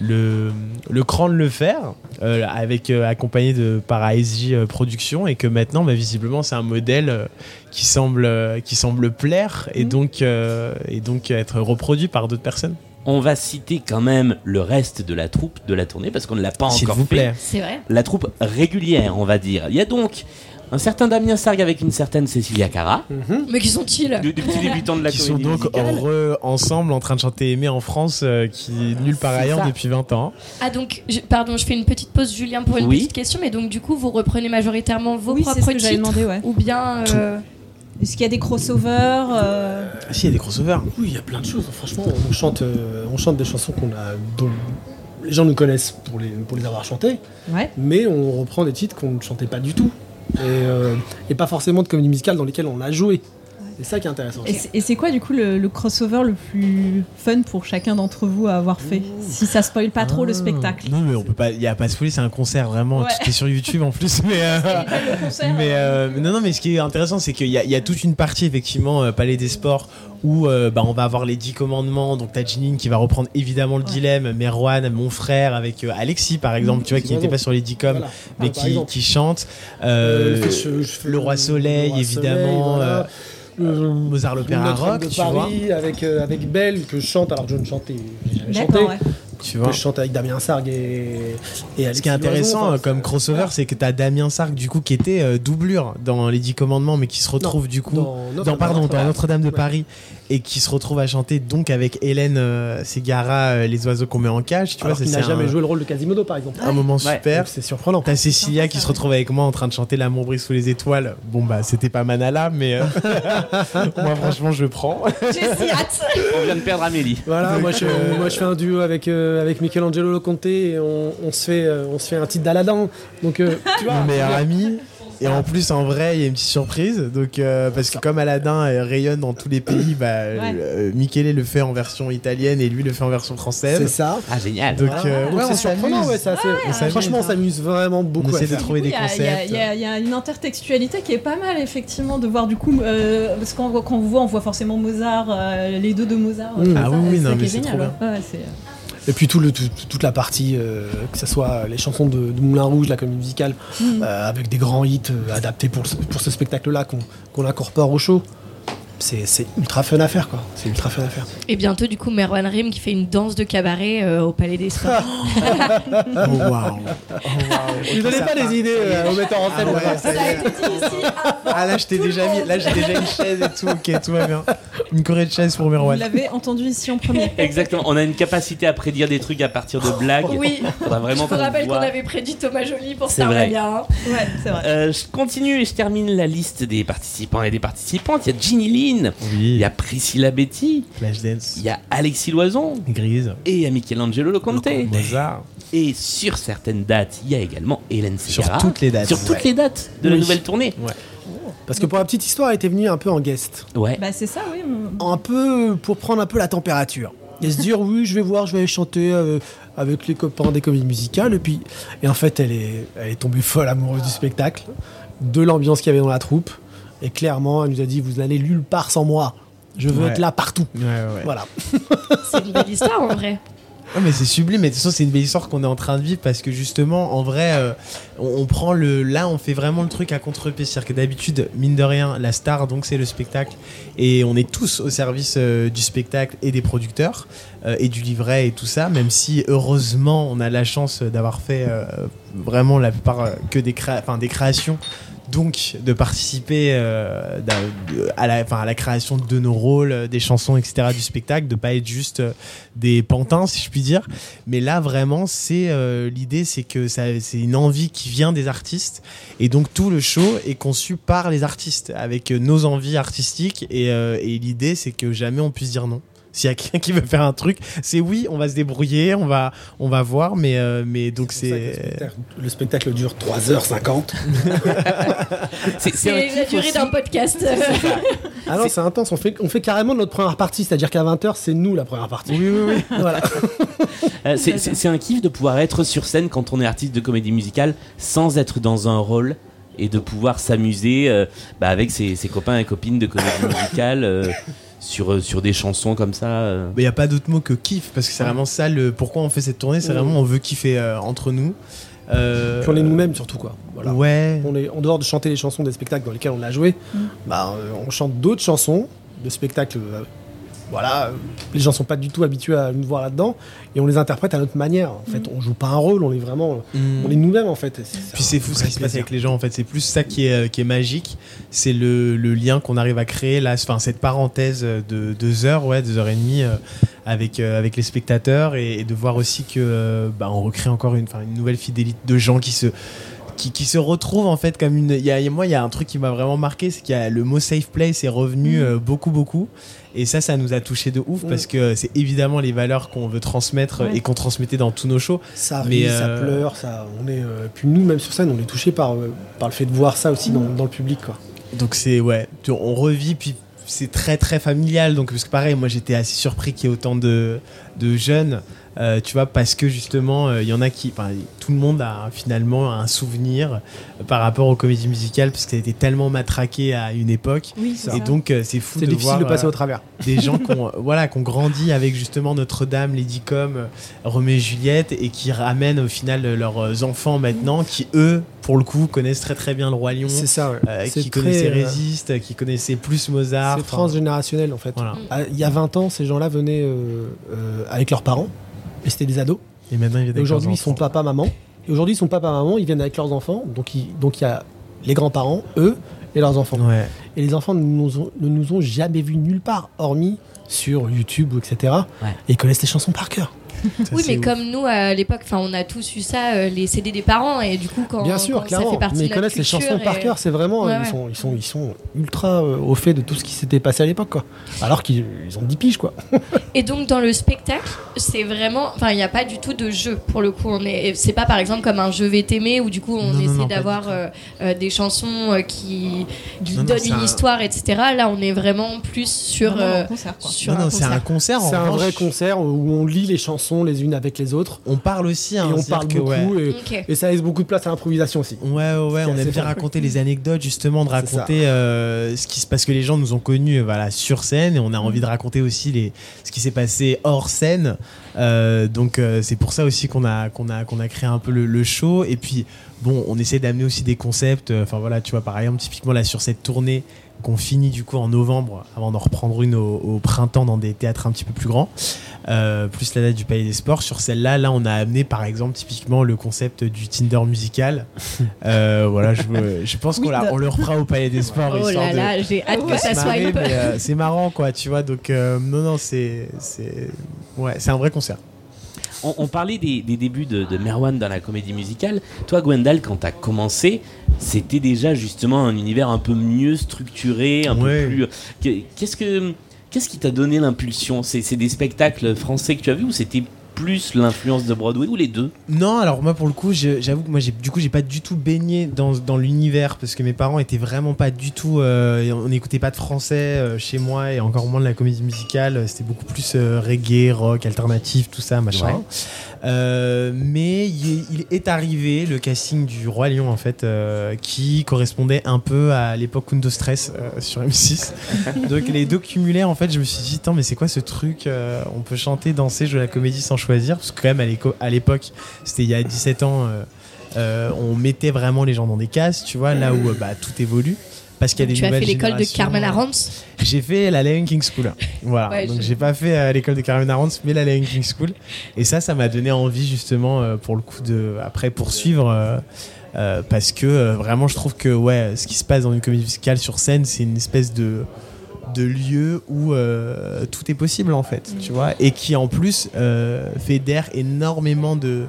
le, le cran de le faire, avec, accompagné de par ASJ Productions, et que maintenant, bah, visiblement, c'est un modèle qui, semble, qui semble plaire et, Mhm. donc, et donc être reproduit par d'autres personnes. On va citer quand même le reste de la troupe de la tournée parce qu'on ne l'a pas S'il encore vous plaît. C'est vrai. La troupe régulière, on va dire. Il y a donc un certain Damien Sargue avec une certaine Cécilia Cara, Mais qui sont-ils des, petits débutants de la Qui sont donc musicale. heureux ensemble en train de chanter Aimé en France, euh, qui est nulle part ailleurs ça. depuis 20 ans. Ah donc, je- pardon, je fais une petite pause Julien pour une Oui. petite question, mais donc du coup vous reprenez majoritairement vos Oui, propres ce que titres demandé, ouais. ou bien euh, Est-ce qu'il y a des crossovers euh, Ah si, il y a des crossovers. Oui, il y a plein de choses. Franchement, on chante, euh, on chante des chansons qu'on a, dont les gens nous connaissent pour les, pour les avoir chantées, Ouais. mais on reprend des titres qu'on ne chantait pas du tout. Et, euh, et pas forcément de comédies musicales dans lesquelles on a joué. C'est ça qui est intéressant. Et c'est- quoi du coup le, le crossover le plus fun pour chacun d'entre vous à avoir fait Si ça spoil pas trop le Ah. spectacle. Non, mais on peut pas. Il y a pas à spoiler, c'est un concert vraiment. Ouais. Tout est sur YouTube en plus. Mais, euh, Le concert, mais euh, non, non, mais ce qui est intéressant, c'est qu'il y, a- il y a toute une partie effectivement euh, Palais des Sports où euh, bah, on va avoir les 10 commandements. Donc t'as Janine qui va reprendre évidemment le dilemme, Merwan, mon frère avec euh, Alexis par exemple, tu vois, qui n'était pas sur les 10 coms, Voilà. mais Ah, qui, qui chante. Euh, Euh, le, fait- je- je fais- le Roi Soleil, Le Roi évidemment. Soleil, euh, voilà. Euh, Mozart l'opéra rock, de tu vois. Paris avec, euh, avec Belle que je chante alors que je ne chantais j'ai jamais chanté. Ouais. Tu vois. Que je chante avec Damien Sargue et, et Alexis Ce qui est intéressant Loison, euh, enfin, comme crossover, c'est que t'as Damien Sargue du coup qui était euh, doublure dans les 10 commandements, mais qui se retrouve du coup dans dans, Notre- pardon, dans Notre-Dame de Ouais. Paris et qui se retrouve à chanter donc avec Hélène euh, Ségara, euh, les oiseaux qu'on met en cage. Tu alors vois, ça, n'a jamais un, joué le rôle de Quasimodo par exemple. un moment Ouais. super. C'est surprenant. T'as Cécilia qui se retrouve avec moi en train de chanter L'amour brise sous les étoiles. Bon bah c'était pas Manala, mais euh, moi franchement je prends. J'ai si hâte. On vient de perdre Amélie. Voilà, moi je, moi je fais un duo avec, euh, avec Michelangelo Loconte et on, on se fait, euh, on se fait un titre d'Aladin. Donc euh, tu vois, Mon meilleur ami. Et en plus, en vrai, il y a une petite surprise. Donc, euh, parce que comme Aladdin euh, rayonne dans tous les pays, bah, euh, Michele le fait en version italienne et lui le fait en version c'est française. ça. Ah génial. Donc, euh, ouais, c'est surprenant, s'amuse. ouais, ça, c'est- on s'amuse. franchement on s'amuse vraiment beaucoup On à essaie de faire. trouver des Il y a- il y a- concepts. Il y, a- il y a une intertextualité qui est pas mal effectivement de voir du coup euh, parce qu'on voit- quand on vous voit on voit forcément Mozart euh, les deux de Mozart Mm. Ah oui, oui, c'est non, ça qui mais est c'est génial, trop ouais. Ouais, c'est- Et puis tout le, tout- toute la partie, euh, que ce soit les chansons de, de Moulin Rouge, la comédie musicale, Mm. euh, avec des grands hits euh, adaptés pour, ce- pour ce spectacle-là qu'on qu'on incorpore au show. C'est c'est ultra fun à faire, quoi. C'est ultra fun à faire. Et bientôt du coup Merwan Rim qui fait une danse de cabaret euh, au Palais des Sports. Oh waouh! Ne donnez pas des idées euh, aux metteurs en Ah scène. ouais, ça. Ah là, je t'ai déjà mis, là j'ai déjà une chaise et tout, ok, tout va bien. Une corée de chaise pour vous Merwan. l'avez entendu ici en premier Exactement. On a une capacité à prédire des trucs à partir de blagues. oui, Faudra vraiment je vous qu'on rappelle qu'on avait prédit Thomas Joly pour C'est ça vrai. bien. hein. ouais c'est vrai Euh, je continue et je termine la liste des participants et des participantes. Il y a Ginny Il y a Priscilla Betty, Flashdance, il y a Alexis Loison Grise, et il y a Michelangelo Loconte. Mozart. Et sur certaines dates, il y a également Hélène Sur Ségara. toutes les dates. Sur toutes les dates de la nouvelle tournée. Parce que pour la petite histoire, elle était venue un peu en guest. Ouais. bah c'est ça oui Un peu pour prendre un peu la température. Et se dire, oui, je vais voir, je vais aller chanter euh, avec les copains des comédies musicales. Et puis, et en fait, elle est, elle est tombée folle amoureuse du spectacle, de l'ambiance qu'il y avait dans la troupe. Et clairement, elle nous a dit, vous n'allez nulle part sans moi. Je veux Ouais. être là partout. Ouais, ouais. Voilà. C'est une belle histoire en vrai. Ouais, mais c'est sublime, mais de toute façon, c'est une belle histoire qu'on est en train de vivre parce que justement, en vrai, euh, on, on prend le. Là, on fait vraiment le truc à contre-pied. C'est-à-dire que d'habitude, mine de rien, la star, donc c'est le spectacle. Et on est tous au service euh, du spectacle et des producteurs euh, et du livret et tout ça, même si heureusement, on a la chance d'avoir fait euh, vraiment la plupart euh, que des, créa- des créations. Donc, de participer euh, à, la, création de nos rôles, euh, des chansons, etc., du spectacle, de pas être juste euh, des pantins, si je puis dire. Mais là, vraiment, c'est l'idée, c'est que c'est une envie qui vient des artistes, et donc tout le show est conçu par les artistes, avec nos envies artistiques, et l'idée, c'est que jamais on puisse dire non. S'il y a quelqu'un qui veut faire un truc, c'est oui, on va se débrouiller, on va, on va voir, mais, euh, mais donc C'est Le spectacle, le spectacle dure 3h50. C'est la kiff durée d'un podcast. Ah non, c'est intense. On fait, on fait carrément notre première partie. C'est-à-dire qu'à 20h, c'est nous la première partie. Oui, oui, oui. Voilà. Euh, c'est- un kiff de pouvoir être sur scène quand on est artiste de comédie musicale sans être dans un rôle et de pouvoir s'amuser euh, bah, avec ses, ses copains et copines de comédie musicale euh, sur, euh, sur des chansons comme ça. euh. Il n'y a pas d'autre mot que kiff, parce que c'est vraiment ça le pourquoi on fait cette tournée, c'est Ouais. vraiment on veut kiffer euh, entre nous. Euh, Puis on est nous-mêmes surtout, quoi. Voilà. Ouais. On est, en dehors de chanter les chansons des spectacles dans lesquels on a joué, bah, euh, on chante d'autres chansons de spectacles euh, voilà, euh, les gens sont pas du tout habitués à nous voir là-dedans et on les interprète à notre manière. En fait, on joue pas un rôle, on est vraiment, Mm. on est nous-mêmes en fait. Puis c'est fou ce qui se passe avec les gens en fait. C'est plus ça qui est, euh, qui est magique. C'est le, le lien qu'on arrive à créer là. Enfin, cette parenthèse de deux heures, ouais, deux heures et demie euh, avec, euh, avec les spectateurs et, et de voir aussi que euh, bah, on recrée encore une, enfin, une nouvelle fidélité de gens qui se qui, qui se retrouvent en fait comme une. Y a, moi, il y a un truc qui m'a vraiment marqué, c'est qu'il y a le mot safe place est revenu euh, beaucoup beaucoup. Et ça, ça nous a touché de ouf Mm. parce que c'est évidemment les valeurs qu'on veut transmettre Ouais. et qu'on transmettait dans tous nos shows. Ça Mais, rit, ça euh, pleure, ça. On est, euh, puis nous, même sur scène, on est touché par, par le fait de voir ça aussi dans, dans le public, quoi. Donc c'est ouais, tu- on revit puis c'est très très familial donc parce que pareil moi j'étais assez surpris qu'il y ait autant de, de jeunes euh, tu vois parce que justement euh, il y en a qui tout le monde a finalement un souvenir euh, par rapport aux comédies musicales parce que ça a été tellement matraqué à une époque Oui, et ça. donc euh, c'est fou C'est de difficile voir de passer euh, au travers. des gens qui ont voilà qui ont grandi avec justement Notre-Dame, Lady Com, euh, Roméo et Juliette et qui ramènent au final euh, leurs enfants maintenant qui eux pour le coup connaissent très très bien le roi lion C'est ça, ouais. euh, qui très, connaissaient euh, Résiste, qui connaissaient plus Mozart. C'est transgénérationnel en fait. Voilà. Ah, Il y a 20 ans, ces gens-là venaient euh, euh, avec leurs parents, et c'était des ados. Et maintenant, ils aujourd'hui, ils sont papa, maman. Et aujourd'hui, ils sont papa, maman, ils viennent avec leurs enfants. Donc, il donc y a les grands-parents, eux, et leurs enfants. Ouais. Et les enfants ne nous ont, ne nous ont jamais vus nulle part, hormis sur YouTube, etc. Ouais. Et ils connaissent les chansons par cœur. Ça, Oui, mais ouf. comme nous à l'époque, enfin, on a tous eu ça, euh, les CD des parents, et du coup, quand, Bien sûr, quand ça fait partie Mais de ils connaissent les chansons par cœur. C'est vraiment, Ouais, ils, ouais. sont, ils, sont, ils sont ultra euh, au fait de tout ce qui s'était passé à l'époque, quoi. Alors qu'ils ils ont 10 piges, quoi. Et donc dans le spectacle, c'est vraiment, enfin, il n'y a pas du tout de jeu pour le coup. On est, c'est pas par exemple comme un je vais t'aimer où du coup on Non, essaie d'avoir euh, euh, des chansons euh, qui, qui Non, non, donnent une un- histoire, etc. Là, on est vraiment plus sur euh, concert, sur Non, un non, c'est concert. un concert. C'est un vrai concert où on lit les chansons les unes avec les autres. On parle aussi. hein, et on parle beaucoup. ouais. Et, ça laisse beaucoup de place à l'improvisation aussi. Ouais, ouais, on aime bien raconter les anecdotes, justement, de raconter euh, ce qui se passe, que les gens nous ont connus euh, voilà, sur scène, et on a envie de raconter aussi les, ce qui s'est passé hors scène. Euh, donc, euh, c'est pour ça aussi qu'on a, qu'on a, qu'on a créé un peu le, le show. Et puis, bon, on essaie d'amener aussi des concepts. euh, Enfin, voilà, tu vois, par exemple, typiquement, là, sur cette tournée qu'on finit du coup en novembre, avant d'en reprendre une au, au printemps dans des théâtres un petit peu plus grands, euh, plus la date du Palais des Sports. Sur celle-là, là, on a amené par exemple typiquement le concept du Tinder musical. Euh, voilà, je, je pense qu'on on le refera au Palais des Sports. Oh là de- là, j'ai hâte que ça soit euh, c'est marrant quoi, tu vois. Donc euh, non, non, c'est, c'est, ouais, c'est un vrai concert. On, on parlait des, des débuts de, de Merwan dans la comédie musicale. Toi, Gwendal, quand t'as commencé, c'était déjà justement un univers un peu mieux structuré, un Ouais. peu plus. Qu'est- Qu'est-ce que qu'est-ce qui t'a donné l'impulsion? C'est c'est des spectacles français que tu as vus ou c'était plus l'influence de Broadway ou les deux Non, alors moi pour le coup, j'avoue que moi j'ai du coup j'ai pas du tout baigné dans, dans l'univers parce que mes parents étaient vraiment pas du tout. euh, on n'écoutait pas de français euh, chez moi et encore moins de la comédie musicale. C'était beaucoup plus euh, reggae, rock, alternatif, tout ça, machin. Ouais. Euh, mais il est, il est arrivé le casting du Roi Lion en fait, euh, qui correspondait un peu à l'époque Kundo Stress euh, sur M6. Donc les deux cumulés en fait, je me suis dit, attends mais c'est quoi ce truc euh, On peut chanter, danser, jouer la comédie sans choisir parce que quand même à l'époque, c'était il y a 17 ans. euh, euh, on mettait vraiment les gens dans des cases, tu vois, là où euh, bah, tout évolue. Parce qu'il y a des tu as fait l'école de. Carmen Arantz. J'ai fait la Lion King School. Voilà. Ouais, Donc je- j'ai pas fait l'école de Carmen Arantz, mais la Lion King School. Et ça, ça m'a donné envie justement pour le coup de après poursuivre. euh, parce que euh, vraiment, je trouve que ouais, ce qui se passe dans une comédie musicale sur scène, c'est une espèce de de lieu où euh, tout est possible en fait, tu vois, et qui en plus euh, fédère énormément de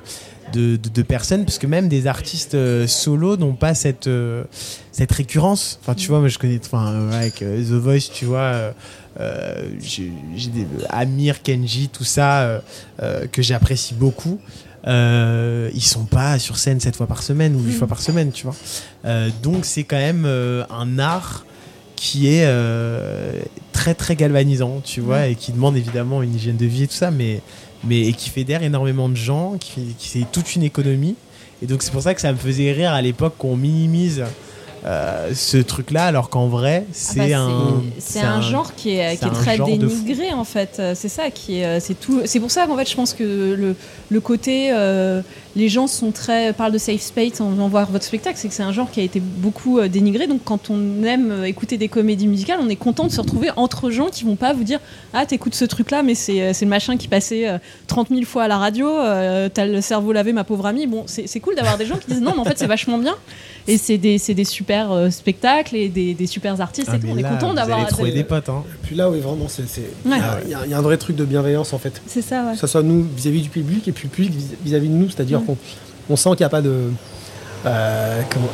de, de- de personnes, parce que même des artistes euh, solos n'ont pas cette, euh, cette récurrence. Enfin, tu vois, moi je connais, enfin, euh, avec The Voice, tu vois, j'ai des Amir, Kenji, tout ça, que j'apprécie beaucoup. Euh, ils sont pas sur scène sept fois par semaine ou huit fois par semaine, tu vois. Euh, donc c'est quand même euh, un art qui est euh, très très galvanisant, tu vois, et qui demande évidemment une hygiène de vie et tout ça, mais, mais et qui fédère énormément de gens, qui, qui c'est toute une économie. Et donc c'est pour ça que ça me faisait rire à l'époque qu'on minimise euh, ce truc-là, alors qu'en vrai, Ah c'est bah, c'est- un, c'est un genre qui est, qui est très dénigré en fait. C'est ça qui est, euh, c'est tout. C'est pour ça qu'en fait, je pense que le, le côté, euh, les gens sont très parlent de safe space en venant voir votre spectacle, c'est que c'est un genre qui a été beaucoup euh, dénigré. Donc quand on aime euh, écouter des comédies musicales, on est content de se retrouver entre gens qui vont pas vous dire ah t'écoutes ce truc là, mais c'est euh, c'est le machin qui passait euh, 30 000 fois à la radio, euh, t'as le cerveau lavé ma pauvre amie. Bon c'est c'est cool d'avoir des gens qui disent non mais en fait c'est vachement bien et c'est des c'est des super euh, spectacles et des, des super artistes Ah, et tout. On est content d'avoir de- des potes. Hein. Puis là, oui, vraiment, c'est. Il Ouais. y, a- il y a- il y a un vrai truc de bienveillance en fait. C'est ça ouais. Que ce soit nous vis-à-vis du public et puis le public vis- vis-à-vis de nous, c'est-à-dire Qu'on on sent qu'il n'y a pas de. euh, comment.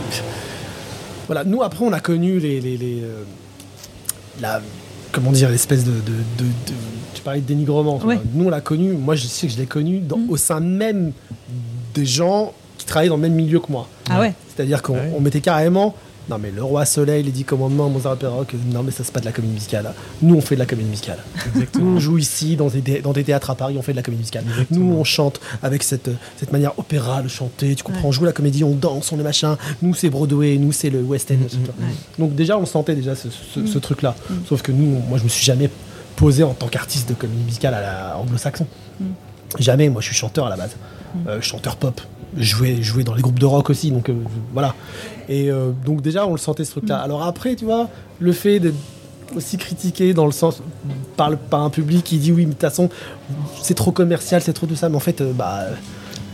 Voilà, nous après, on a connu les. les, les, euh, la, comment dire, l'espèce de, de, de- de- Tu parlais de dénigrement. Ouais. Nous, on l'a connu, moi je sais que je l'ai connu dans- Mm. au sein même des gens qui travaillaient dans le même milieu que moi. Ah ouais. C'est-à-dire qu'on Ouais. mettait carrément. Non mais le roi soleil, les dix commandements, Mozart Perroc, non mais ça c'est pas de la comédie musicale. là. Nous on fait de la comédie musicale. Nous on joue ici dans des, thé- dans des théâtres à Paris, on fait de la comédie musicale. Nous on chante avec cette, cette manière opéra de chanter, tu comprends, on joue la comédie, on danse, on est machin. Nous c'est Broadway, nous c'est le West End. Mm, etc. Donc déjà on sentait déjà ce, ce- ce truc-là. Sauf que nous, moi je me suis jamais posé en tant qu'artiste de comédie musicale à la anglo-saxon. Jamais, moi je suis chanteur à la base. Euh, chanteur pop. Je jouais dans les groupes de rock aussi, donc euh, voilà. Et euh, donc déjà on le sentait ce truc-là. Alors après, tu vois, le fait de aussi critiqué dans le sens par, le- par un public qui dit oui mais de toute façon c'est trop commercial c'est trop tout ça mais en fait euh, bah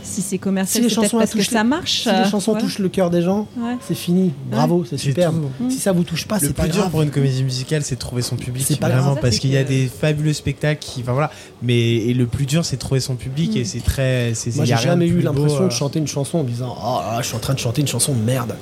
Si c'est commercial, Si les c'est parce que ça marche. si les euh, chansons ouais. touchent le cœur des gens Ouais. c'est fini bravo c'est C'est superbe tout. si ça vous touche pas Le c'est pas plus dur grave pour une comédie musicale, c'est de trouver son public. C'est pas vraiment, grave. parce qu'il y a des fabuleux spectacles qui, enfin voilà. Mais et le plus dur, c'est de trouver son public et c'est très. c'est- moi y j'ai jamais eu l'impression de euh, chanter une chanson en me disant oh là, je suis en train de chanter une chanson de merde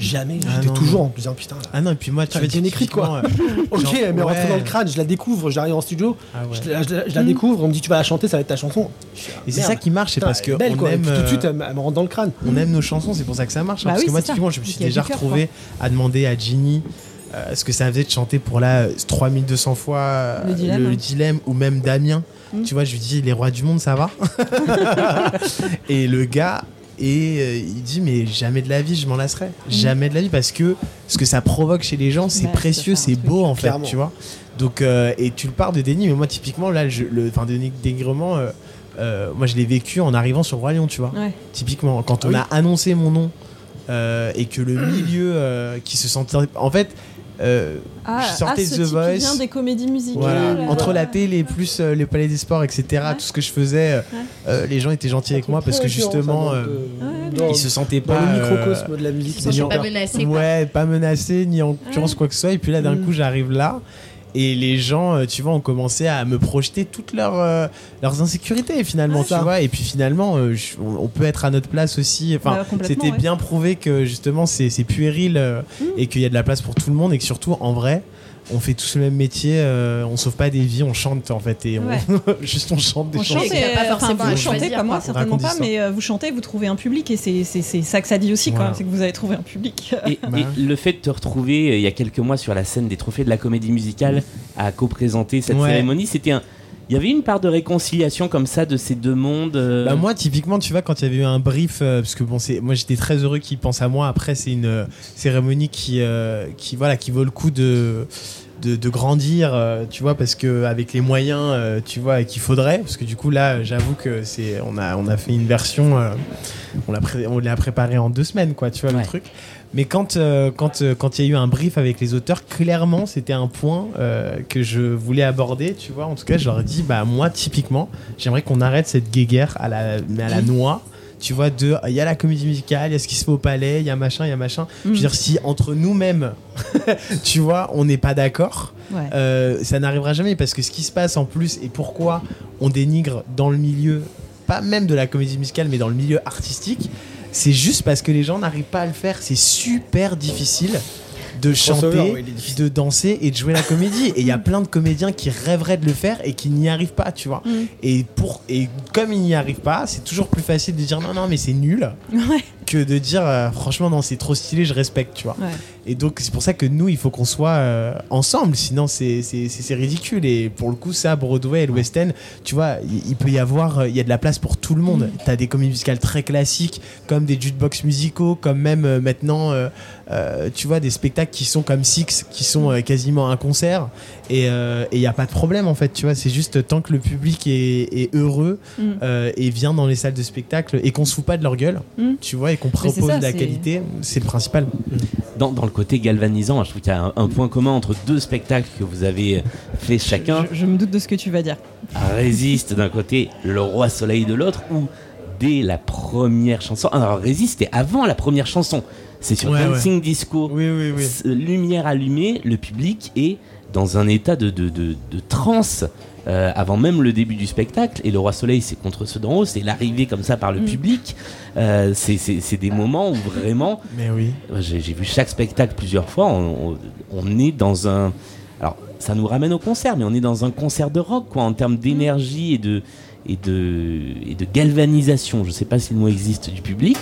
jamais Ah j'étais toujours non. en me disant putain là, Ah non, et puis moi, tu est bien écrite, quoi. euh, ok genre, elle m'est rentrée ouais. dans le crâne je la découvre j'arrive en studio Ah ouais. je, la, je la- je la découvre on me dit tu vas la chanter ça va être ta chanson ah, Et c'est ça qui marche, c'est parce que est belle, on quoi. Et aime. puis tout de suite euh, elle, me- rentre dans le crâne on aime nos chansons, c'est pour ça que ça marche. hein, Bah parce oui, que moi, typiquement, je me suis déjà retrouvé à demander à Ginny euh, ce que ça faisait de chanter pour là 3200 fois euh, Le dilemme. le dilemme ou même Damien. Mm. Tu vois, je lui dis les rois du monde, ça va? Et le gars. Et euh, il dit mais jamais de la vie je m'en lasserai jamais de la vie parce que ce que ça provoque chez les gens c'est précieux c'est beau en fait Clairement. tu vois donc euh, et tu le pars de déni mais moi typiquement là je, le enfin de dénigrement euh, euh, moi je l'ai vécu en arrivant sur Roi Lion tu vois Ouais. typiquement quand Ah on oui. a annoncé mon nom euh, et que le milieu euh, qui se sentait en fait euh, Ah, je sortais ah, de ce The type Voice qui vient des comédies musicales. voilà, euh, entre la télé plus euh, le palais des sports etc Ouais. tout ce que je faisais euh, euh, les gens étaient gentils avec moi parce que justement euh, Ouais, ils se sentaient dans pas le euh, microcosme de la musique Ils sont genre- pas menacés. ouais pas menacés ni en concurrence Ouais. quoi que ce soit et puis là d'un Mm. coup j'arrive là et les gens euh, tu vois ont commencé à me projeter toutes leurs euh, leurs insécurités finalement Ouais. tu Ça. vois et puis finalement euh, je- on, peut être à notre place aussi enfin Bah, c'était ouais. bien prouvé que justement c'est puéril euh, Mm. et qu'il y a de la place pour tout le monde et que surtout en vrai on fait tous le même métier euh, on sauve pas des vies on chante en fait et on, Ouais. juste on chante des On chansons chante Et pas enfin, forcément vous chantez pas moi certainement pas mais euh, vous chantez vous trouvez un public et c'est c'est- c'est ça que ça dit aussi quoi Voilà. c'est que vous avez trouvé un public Et, Bah. et le fait de te retrouver euh, il y a quelques mois sur la scène des trophées de la comédie musicale à co-présenter cette Ouais. cérémonie, c'était un. Il y avait une part de réconciliation comme ça de ces deux mondes. euh, Bah moi typiquement tu vois quand il y avait eu un brief euh, parce que bon c'est moi j'étais très heureux qu'ils pensent à moi après c'est une euh, cérémonie qui qui voilà qui vaut le coup de de, de grandir euh, tu vois parce que avec les moyens euh, tu vois qu'il faudrait parce que du coup là j'avoue que c'est on a on a fait une version euh, on l'a pré- on l'a préparé en deux semaines quoi tu vois Ouais. le truc mais quand euh, quand euh, quand il y a eu un brief avec les auteurs clairement c'était un point euh, que je voulais aborder tu vois en tout cas je leur ai dit bah moi typiquement j'aimerais qu'on arrête cette guéguerre à la à la noix tu vois de il y a la comédie musicale il y a ce qui se fait au palais il y a machin il y a machin je veux Mm. dire si entre nous-mêmes tu vois on n'est pas d'accord Ouais. ça n'arrivera jamais parce que ce qui se passe en plus et pourquoi on dénigre dans le milieu, pas même de la comédie musicale, mais dans le milieu artistique, c'est juste parce que les gens n'arrivent pas à le faire. C'est super difficile de chanter, de danser et de jouer la comédie. Et il y a plein de comédiens qui rêveraient de le faire et qui n'y arrivent pas, tu vois. Mm. Et, pour, et comme ils n'y arrivent pas, c'est toujours plus facile de dire non, non, mais c'est nul Ouais. Que de dire euh, franchement, non, c'est trop stylé, je respecte, tu vois. Ouais. Et donc c'est pour ça que nous, il faut qu'on soit euh, ensemble, sinon c'est ridicule. Et pour le coup, ça, Broadway et le West End, tu vois, il, peut y avoir, euh, il y a de la place pour tout le monde. T'as des comédies musicales très classiques, comme des jukebox musicaux, comme même euh, maintenant, tu vois, des spectacles qui sont comme Six, qui sont quasiment un concert, et il n'y a pas de problème en fait, tu vois. C'est juste tant que le public est, est heureux Mm. et vient dans les salles de spectacle et qu'on se fout pas de leur gueule, Mm. tu vois, et qu'on propose ça, de la qualité, c'est le principal. Dans, dans le côté galvanisant, je trouve qu'il y a un, un point commun entre deux spectacles que vous avez fait chacun. Je, je me doute de ce que tu vas dire. Résiste d'un côté, Le Roi Soleil de l'autre, où dès la première chanson. Alors Résiste, c'était avant la première chanson. C'est sur Ouais, Dancing Disco. Oui, oui, oui. Lumière allumée, le public est dans un état de, de, de, de transe. euh, avant même le début du spectacle, et le roi soleil c'est contre ceux d'en haut, c'est l'arrivée comme ça par le Mm. public. Euh, c'est- c'est c'est des moments où vraiment Mais oui. j'ai vu chaque spectacle plusieurs fois. On, on- on est dans un. Alors, ça nous ramène au concert, mais on est dans un concert de rock, quoi, en termes d'énergie et de, et, de, et de galvanisation. Je sais pas si le mot existe du public.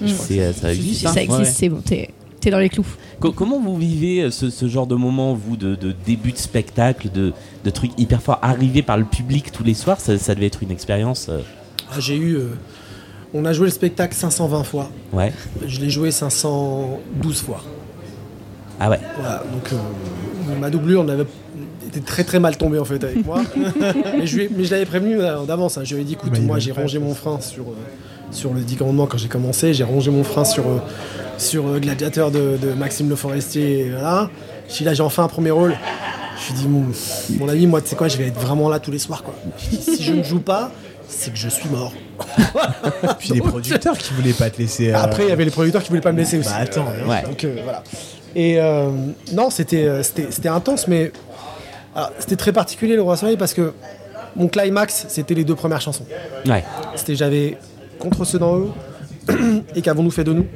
Mm. Euh, ça existe. hein Ça existe, Ouais. c'est bon, t'es t'es dans les clous. Co- comment vous vivez euh, ce, ce genre de moment, vous, de, de début de spectacle, de, de trucs hyper forts, arrivés par le public tous les soirs Ça, ça devait être une expérience. euh, Ah, J'ai eu. euh, on a joué le spectacle 520 fois. ouais. Je l'ai joué 512 fois. Ah ouais. Voilà, donc euh, ma doublure n'avait était très très mal tombée en fait avec moi. mais, je, lui ai- mais je l'avais prévenu euh, d'avance. hein. Je lui ai dit écoute, moi j'ai rongé être mon frein sur, euh, sur le 10 commandements quand j'ai commencé. J'ai rongé mon frein sur, euh, sur euh, Gladiateur de, de Maxime Le Forestier. et Voilà. Je suis là, j'ai enfin un premier rôle. Je lui ai dit mon, mon ami, moi tu sais quoi, je vais être vraiment là tous les soirs. Quoi. Je dis, si je ne joue pas, c'est que je suis mort. Puis les producteurs qui voulaient pas te laisser. euh, Après, il y avait les producteurs qui voulaient pas me laisser aussi. Bah, attends, Euh, ouais. Donc euh, voilà. Et euh, non, c'était c'était c'était intense, mais alors, c'était très particulier le Roi Soleil parce que mon climax, c'était les deux premières chansons. Ouais. C'était j'avais contre ceux d'en haut et qu'avons-nous fait de nous?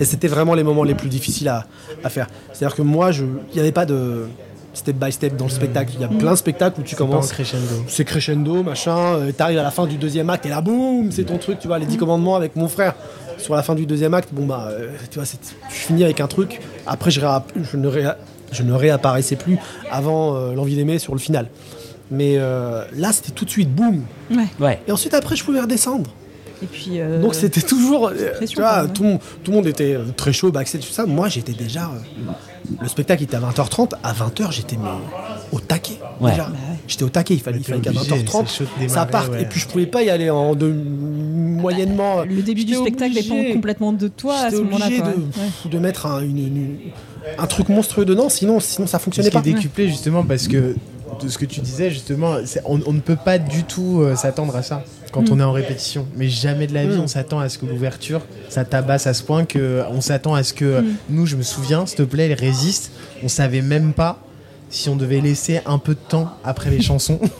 Et c'était vraiment les moments les plus difficiles à, à faire. C'est-à-dire que moi, je, il n'y avait pas de step by step dans le spectacle. Il y a plein de spectacles où tu commences crescendo. c'est crescendo, machin. euh, T'arrives à la fin du deuxième acte et là, boum, c'est ton truc, tu vois, les dix commandements avec mon frère. Sur la fin du deuxième acte, bon bah, euh, tu vois, je finis avec un truc. Après, je, réa- je ne, réa- je ne réapparaissais plus avant euh, l'envie d'aimer sur le final. Mais euh, là, c'était tout de suite, boum. Ouais. Ouais. Et ensuite, après, je pouvais redescendre. Et puis. euh, Donc c'était toujours, euh, tu vois, tout, le monde- tout le monde était euh, très chaud, backstage, tout ça. Moi, j'étais déjà. euh, le spectacle était à 20h30. À 20h, j'étais mais, au taquet. Ouais. déjà. Bah. J'étais au taquet. Il fallait, fallait qu'à obligé, 20h30, c'est chaud de ça démarrer, parte. ouais. Et puis je pouvais pas y aller en de, moyennement. Le début du spectacle obligé. dépend complètement de toi à ce moment-là. de, Ouais. de mettre un, une- une- un truc monstrueux dedans, sinon, sinon ça Ce fonctionnait qui est pas. décuplé justement parce que de ce que tu disais justement, c'est- on, on ne peut pas du tout euh, s'attendre à ça quand on est en répétition. Mais jamais de la vie Mm. on s'attend à ce que l'ouverture ça tabasse à ce point que on s'attend à ce que nous, je me souviens, s'il te plaît, il résiste. On savait même pas si on devait laisser un peu de temps après les chansons.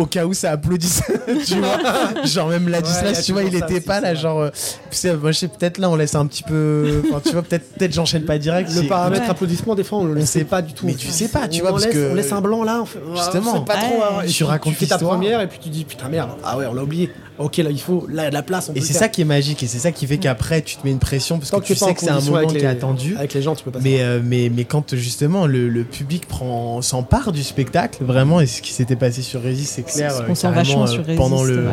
Au cas où ça applaudisse, tu vois. Genre même Ladislas, Ouais, tu vois, il était pas là, genre. euh, tu sais, moi je sais peut-être là, on laisse un petit peu. Tu vois, peut-être peut-être j'enchaîne pas direct. Le paramètre Ouais. applaudissement, des fois, on le laissait sait- pas du tout. mais tu sais pas, tu On vois, parce laisse- que- On laisse un blanc là, on fait, Justement. on sait pas trop. Ouais. hein, Tu puis racontes fais ta première et puis tu dis putain merde, ah ouais, on l'a oublié. Ok, là il faut, là il y a de la place. On Et c'est ça qui est magique et c'est ça qui fait qu'après tu te mets une pression parce que tu sais que c'est un moment qui est attendu. Avec les gens, tu peux pas. Mais, euh, mais, mais quand justement le, le public prend s'empare du spectacle, vraiment, et ce qui s'était passé sur Résist, c'est clair, On euh, carrément, euh, sur Résiste. pendant, le, ouais.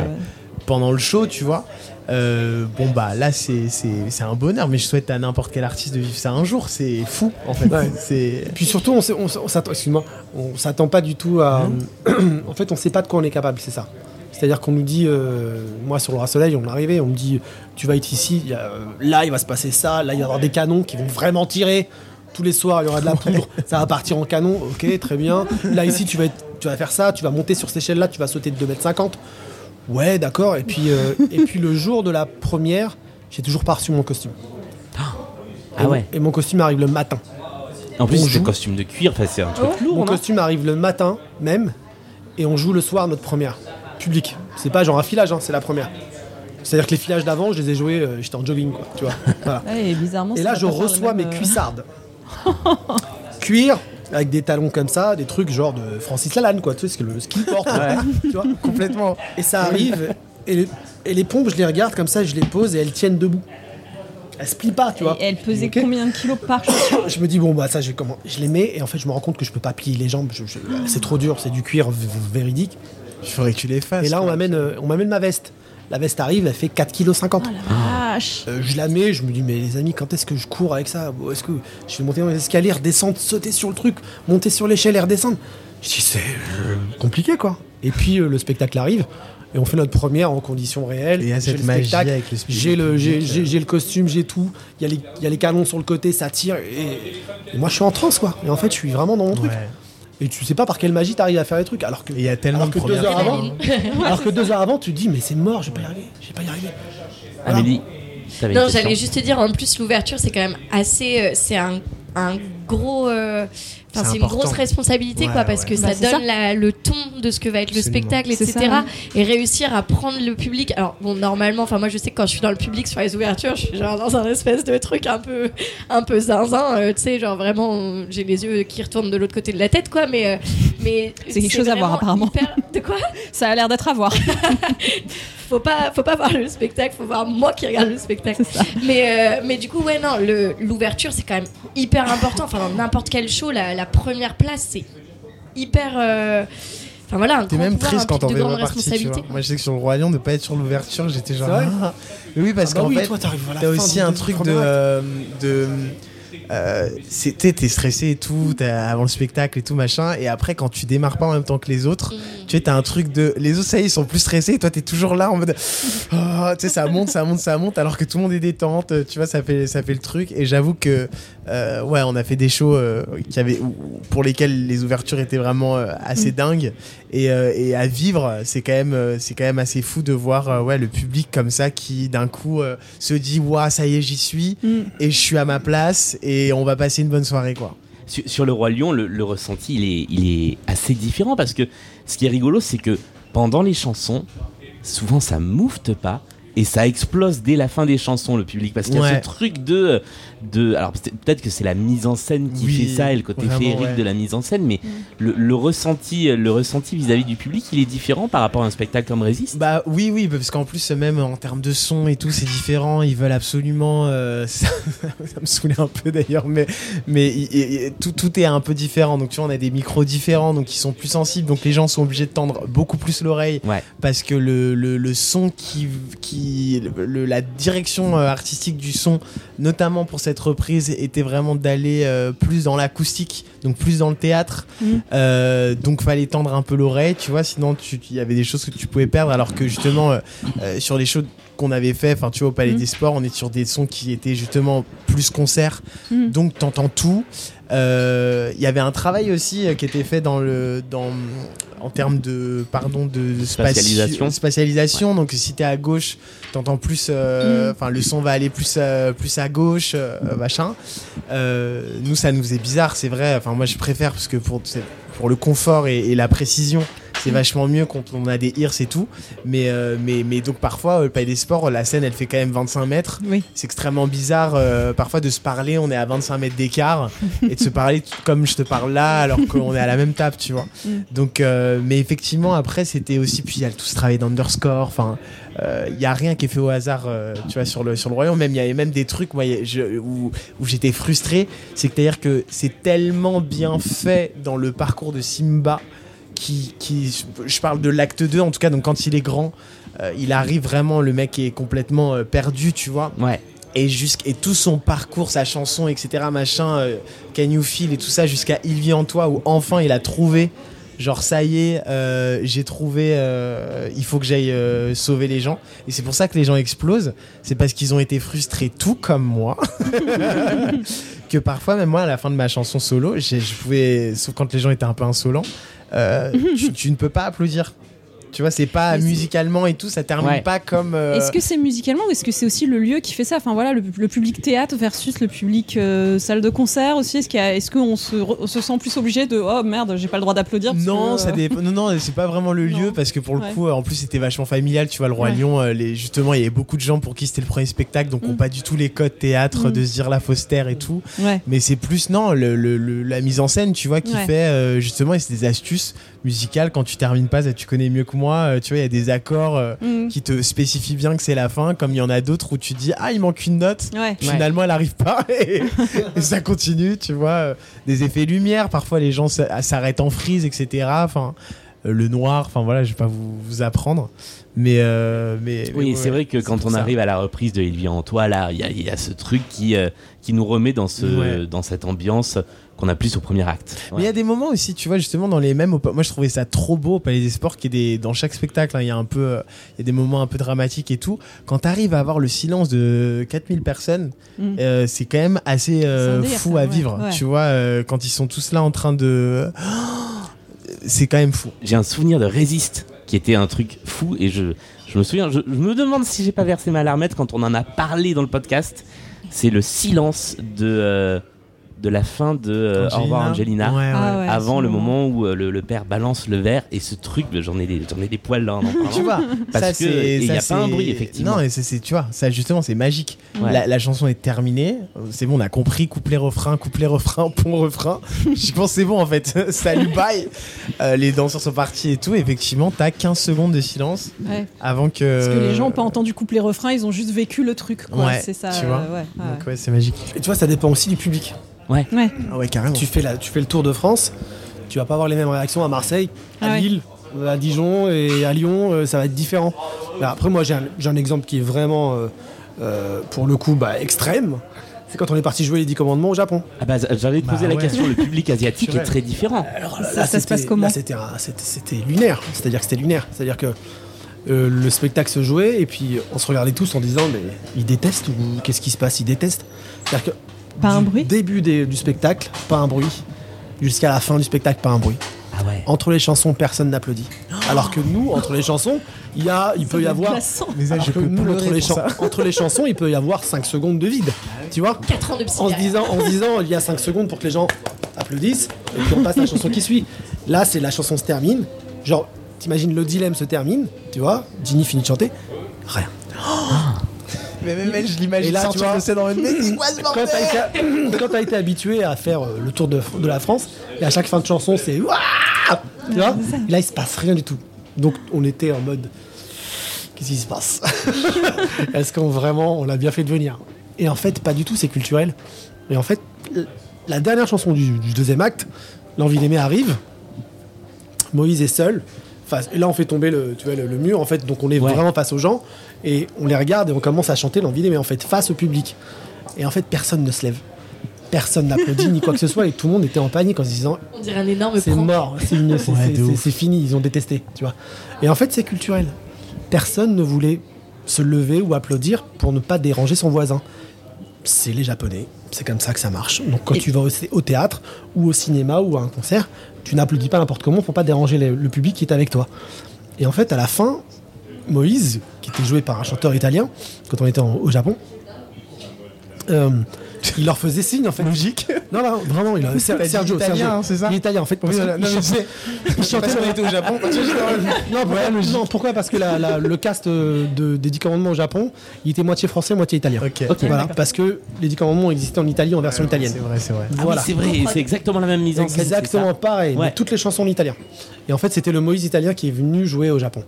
pendant le show, tu vois. euh, bon bah là c'est c'est- c'est un bonheur mais je souhaite à n'importe quel artiste de vivre ça un jour c'est fou en fait Ouais. c'est Et puis surtout, on, on, on s'attend, excuse-moi, on s'attend pas du tout à. en fait, on sait pas de quoi on est capable, c'est ça. C'est-à-dire qu'on nous dit, euh, moi sur le Roi Soleil, on est arrivé, on me dit, tu vas être ici, il y a, euh, là il va se passer ça, là il va y avoir des canons qui vont vraiment tirer. Tous les soirs, il y aura de la poudre, ça va partir en canon, ok, très bien. Là ici, tu vas, être- tu vas faire ça, tu vas monter sur cette échelle-là, tu vas sauter de 2m50. Ouais, d'accord. Et puis, euh, et puis le jour de la première, j'ai toujours pas reçu mon costume. Ah ouais. Et mon costume arrive le matin. En plus, c'est des joue. costumes de cuir, enfin, c'est un truc lourd, Mon costume arrive le matin même et on joue le soir notre première. Public. C'est pas genre un filage, hein, c'est la première. C'est-à-dire que les filages d'avant, je les ai joués, euh, j'étais en jogging, quoi, tu vois. Voilà. Ouais, et bizarrement. Et ça là, je reçois mes euh, cuissardes. Cuir, avec des talons comme ça, des trucs genre de Francis Lalanne, quoi, tu sais, ce que le ski porte, tu vois, complètement. Et ça arrive, et les, et les pompes, je les regarde comme ça, je les pose et elles tiennent debout. Elles se plient pas, tu vois. Et elle pesait Ok. combien de kilos par chaussure Je me dis bon bah ça je vais comment je les mets et en fait je me rends compte que je peux pas plier les jambes c'est trop dur c'est du cuir véridique il faudrait que tu les fasses et là on m'amène euh, on m'amène ma veste la veste arrive elle fait 4,50 kg Ah, vache. Euh, je la mets, je me dis, mais les amis, quand est-ce que je cours avec ça? Est-ce que je vais monter dans les escaliers, redescendre, sauter sur le truc, monter sur l'échelle et redescendre? Je dis, c'est euh, compliqué quoi. Et puis euh, le spectacle arrive. Et on fait notre première en conditions réelles. Et J'ai cette le magie spectacle, avec le spectacle J'ai le, j'ai, public, j'ai- j'ai le costume, j'ai tout. Il y, a les- il y a les canons sur le côté, ça tire. Et, et moi, je suis en transe, quoi. Et en fait, je suis vraiment dans mon truc. Et tu sais pas par quelle magie t'arrives à faire les trucs. Alors que, il y a tellement alors de que deux heures avant, alors que deux heures avant, tu te dis, mais c'est mort, je vais pas y arriver. Je vais pas y arriver. Amélie, Non, j'allais juste te dire, en plus, l'ouverture, c'est quand même assez. euh, c'est un, un gros. euh, Enfin, C'est c'est une grosse responsabilité, Ouais, quoi, parce ouais. que Bah, ça c'est donne ça. la- le ton de ce que va être le spectacle, etc. ça, Et réussir à prendre le public. Alors, bon, normalement, enfin, moi, je sais que quand je suis dans le public sur les ouvertures, je suis genre dans un espèce de truc un peu, un peu zinzin, euh, tu sais, genre vraiment, j'ai les yeux qui retournent de l'autre côté de la tête, quoi, mais. euh, mais C'est quelque chose à voir, apparemment. hyper- De quoi? Ça a l'air d'être à voir. faut pas faut pas voir le spectacle faut voir moi qui regarde le spectacle mais euh, mais du coup ouais non le l'ouverture c'est quand même hyper important enfin dans n'importe quel show la, la première place c'est hyper euh, enfin voilà T'es même pouvoir, triste quand grandes pas partie, tu responsabilités vois. Moi, je sais que sur le Lion, de pas être sur l'ouverture, j'étais genre. Ah. Mais oui, parce Ah bah qu'en oui, fait, t'as aussi un truc de euh, t'es stressé et tout, t'as- avant le spectacle et tout machin, et après quand tu démarres pas en même temps que les autres, tu sais, t'as un truc de. Les autres, ça y est, ils sont plus stressés, et toi t'es toujours là en mode. Oh, tu sais, ça monte, ça monte, ça monte, alors que tout le monde est détente, tu vois, ça fait, ça fait le truc, et j'avoue que. Euh, ouais, on a fait des shows euh, qui avaient, pour lesquels les ouvertures étaient vraiment euh, assez dingues, et, euh, et à vivre, c'est quand, même, c'est quand même assez fou de voir euh, ouais, le public comme ça qui d'un coup euh, se dit Waouh, ça y est, j'y suis, Mm. et je suis à ma place, et on va passer une bonne soirée, quoi. Sur, sur le Roi Lion, le, le ressenti, il est, il est assez différent parce que ce qui est rigolo, c'est que pendant les chansons, souvent ça moufte pas et ça explose dès la fin des chansons, le public. Parce qu'il y a Ouais. ce truc de. de alors peut- peut-être que c'est la mise en scène qui Oui, fait ça et le côté féerique ouais. de la mise en scène, mais le, le ressenti le ressenti vis-à-vis du public, il est différent par rapport à un spectacle comme Résiste. Bah oui, oui, parce qu'en plus, même en termes de son et tout, c'est différent. Ils veulent absolument. euh, ça, ça me saoulait un peu d'ailleurs, mais, mais tout, tout est un peu différent. Donc tu vois, on a des micros différents, donc ils sont plus sensibles. Donc les gens sont obligés de tendre beaucoup plus l'oreille Ouais. parce que le, le, le son qui. qui le- la direction euh, artistique du son, notamment pour cette reprise, était vraiment d'aller euh, plus dans l'acoustique, donc plus dans le théâtre. Mhm. Euh, donc fallait tendre un peu l'oreille, tu vois, sinon il y avait des choses que tu pouvais perdre, alors que justement euh, sur les shows qu'on avait fait, enfin tu vois au Palais Mhm. des Sports, on est sur des sons qui étaient justement plus concerts, Mhm. donc t'entends tout. Il y avait un travail aussi qui était fait dans le dans en termes de pardon de Spatialisation. spatialisation. Donc si t'es à gauche, t'entends plus, euh, enfin le son va aller plus euh, plus à gauche, euh, machin. Euh, nous ça nous est bizarre, c'est vrai. Enfin moi je préfère parce que pour pour le confort et, et la précision. C'est vachement mieux quand on a des ears et tout. Mais, euh, mais, mais donc parfois, euh, le Palais des Sports, la scène, elle fait quand même 25 mètres. Oui. C'est extrêmement bizarre euh, parfois de se parler, on est à 25 mètres d'écart et de se parler comme je te parle là alors qu'on est à la même table, tu vois. Mm. Donc, euh, mais effectivement, après, c'était aussi, puis il y a tout ce travail d'underscore, enfin, il y a rien qui est fait au hasard, tu vois, sur le, sur le royaume. Même, il y avait même des trucs moi, je- où, où j'étais frustré. C'est-à-dire que c'est tellement bien fait dans le parcours de Simba qui, qui je parle de l'acte 2 en tout cas, donc quand il est grand, euh, il arrive vraiment, le mec est complètement euh, perdu, tu vois Ouais. et et tout son parcours, sa chanson, etc. machin, euh, Can You Feel et tout ça jusqu'à Il vit en toi où enfin il a trouvé. Genre ça y est, euh, j'ai trouvé, il faut que j'aille sauver les gens. Et c'est pour ça que les gens explosent. C'est parce qu'ils ont été frustrés tout comme moi. que parfois, même moi, à la fin de ma chanson solo, je pouvais, sauf quand les gens étaient un peu insolents, euh, tu, tu ne peux pas applaudir. Tu vois, c'est pas Mais musicalement et tout, ça termine Ouais. pas comme. euh, Est-ce que c'est musicalement ou est-ce que c'est aussi le lieu qui fait ça? Enfin voilà, le, le public théâtre versus le public euh, salle de concert aussi. Est-ce qu'il y a- est-ce qu'on se, re- on se sent plus obligé de oh merde, j'ai pas le droit d'applaudir Non, que, ça euh, dépend. Non, non, c'est pas vraiment le lieu Non. parce que pour le Ouais. coup, en plus, c'était vachement familial. Tu vois, le Roi Ouais. Lion, les, justement, il y avait beaucoup de gens pour qui c'était le premier spectacle, donc Mm. ont pas du tout les codes théâtre Mm. de se dire la Foster et tout. Ouais. Mais c'est plus, non, le, le- le- la mise en scène, tu vois, qui Ouais. fait euh, justement, et c'est des astuces musicales. Quand tu termines pas, ça tu connais mieux que moi. euh, tu vois, il y a des accords euh, Mm. qui te spécifient bien que c'est la fin, comme il y en a d'autres où tu dis, ah, il manque une note. Ouais. Finalement, elle arrive pas et, et ça continue, tu vois. euh, Des effets lumière, parfois les gens s- s'arrêtent en frise, etc. Enfin, euh, le noir. Enfin voilà, je vais pas vous, vous apprendre. Mais, euh, mais Oui, c'est vrai que quand on ça. arrive à la reprise de Il vit en toi, là, il y, a- il y a ce truc qui, euh, qui nous remet dans, ce, Ouais. dans cette ambiance qu'on a plus au premier acte. Mais il y a des moments aussi, tu vois, justement, dans les mêmes. Moi, je trouvais ça trop beau au Palais des Sports, qui est des, dans chaque spectacle, hein, il y a un peu, euh, il y a des moments un peu dramatiques et tout. Quand t'arrives à avoir le silence de 4000 personnes, Mm. euh, c'est quand même assez euh, fou ça, à ouais, vivre. ouais. Tu vois, euh, quand ils sont tous là en train de. C'est quand même fou. J'ai un souvenir de Résiste qui était un truc fou et je, je me souviens, je, je me demande si j'ai pas versé ma larmette quand on en a parlé dans le podcast. C'est le silence de, euh, de la fin de euh, Au revoir Angelina. Ouais, ouais. Ah ouais, Avant le moment. moment où euh, le, le père balance le verre et ce truc, j'en ai, des- j'en ai des poils là en en parlant. Tu vois, Parce ça, que- c'est- et il y a pas un bruit, effectivement. Non, et c'est, tu vois, ça justement, c'est magique. Ouais. La, la chanson est terminée, c'est bon, on a compris, couplet, refrain, couplet, refrain, pont, refrain. Je pense que c'est bon en fait. Salut, bye. Euh, les danseurs sont partis et tout. Effectivement, t'as 15 secondes de silence Ouais. avant que. Parce que les gens n'ont pas entendu coupler refrain, ils ont juste vécu le truc. Quoi. Ouais, c'est ça. tu vois. ouais, ouais. Donc ouais, c'est magique. Et tu vois, ça dépend aussi du public. Ouais. Ah ouais, carrément. Tu fais, la, tu fais le tour de France, tu vas pas avoir les mêmes réactions à Marseille, à Ah ouais. Lille, à Dijon et à Lyon, euh, ça va être différent. Mais après, moi, j'ai un, j'ai un exemple qui est vraiment, euh, euh, pour le coup, bah, extrême. C'est quand on est parti jouer les 10 commandements au Japon. Ah bah, j'allais te Bah poser la ouais. question. Le public asiatique est très différent. Alors, Ça- là, ça se c'était- passe comment là, C'était un- c'était- c'était lunaire. C'est-à-dire que c'était lunaire. C'est-à-dire que euh, le spectacle se jouait et puis on se regardait tous en disant mais ils détestent ou qu'est-ce qui se passe? Ils détestent. C'est-à-dire que Pas un bruit Début des- du spectacle, pas un bruit. Jusqu'à la fin du spectacle, pas un bruit. Ah ouais. Entre les chansons, personne n'applaudit. Alors que nous, entre les chansons, il y a, il peut y avoir. Glaçant. Mais ça, alors je que peux nous, entre les, chan- entre les chansons, il peut y avoir 5 secondes de vide. Tu vois 4 ans de en se, disant, en se disant, il y a 5 secondes pour que les gens applaudissent, et puis on passe à la chanson qui suit. Là, c'est la chanson se termine. Genre, t'imagines le dilemme se termine, tu vois, Ginny finit de chanter, rien. Mais même elle, je Et l'imagine sortir dans une Quand t'as été, quand t'as été habitué à faire euh, le tour de, de la France, et à chaque fin de chanson, c'est Tu vois Là, il se passe rien du tout. Donc, on était en mode Qu'est-ce qui se passe Est-ce qu'on vraiment, on l'a bien fait de venir Et en fait, pas du tout, c'est culturel. Et en fait, la dernière chanson du, du deuxième acte, L'envie d'aimer arrive. Moïse est seul. Face- et là, on fait tomber le, tu vois, le, le mur, en fait. Donc, on est Ouais. vraiment face aux gens. Et on les regarde et on commence à chanter L'envie d'aimer, en fait, face au public. Et en fait, personne ne se lève. Personne n'applaudit ni quoi que ce soit. Et tout le monde était en panique en se disant On dirait un énorme c'est mort, Ouais, c'est fini, ils ont détesté, tu vois. Et en fait, c'est culturel. Personne ne voulait se lever ou applaudir pour ne pas déranger son voisin. C'est les Japonais, c'est comme ça que ça marche. Donc quand Et- tu vas au, au théâtre ou au cinéma ou à un concert, tu n'applaudis pas n'importe comment pour pas déranger le, le public qui est avec toi. Et en fait, à la fin, Moïse, qui était joué par un chanteur italien, quand on était en- au Japon, euh, il leur faisait signe en fait. Logique. Non, non, vraiment, il a, Sergio, italien, Sergio. hein, c'est ça Il est italien en fait. Oui, parce Non, mais chantait- il chantait Parce était au Japon. non, pourquoi, non, pourquoi? Parce que la- la- le cast euh, de, des 10 commandements au Japon, il était moitié français, moitié italien. Ok. Ok. Voilà, parce que les 10 commandements existaient en Italie en version italienne. C'est vrai, c'est vrai. Ah Voilà. c'est vrai, c'est exactement la même mise en scène. Exactement pareil, Ouais. toutes les chansons en italien. Et en fait, c'était le Moïse italien qui est venu jouer au Japon.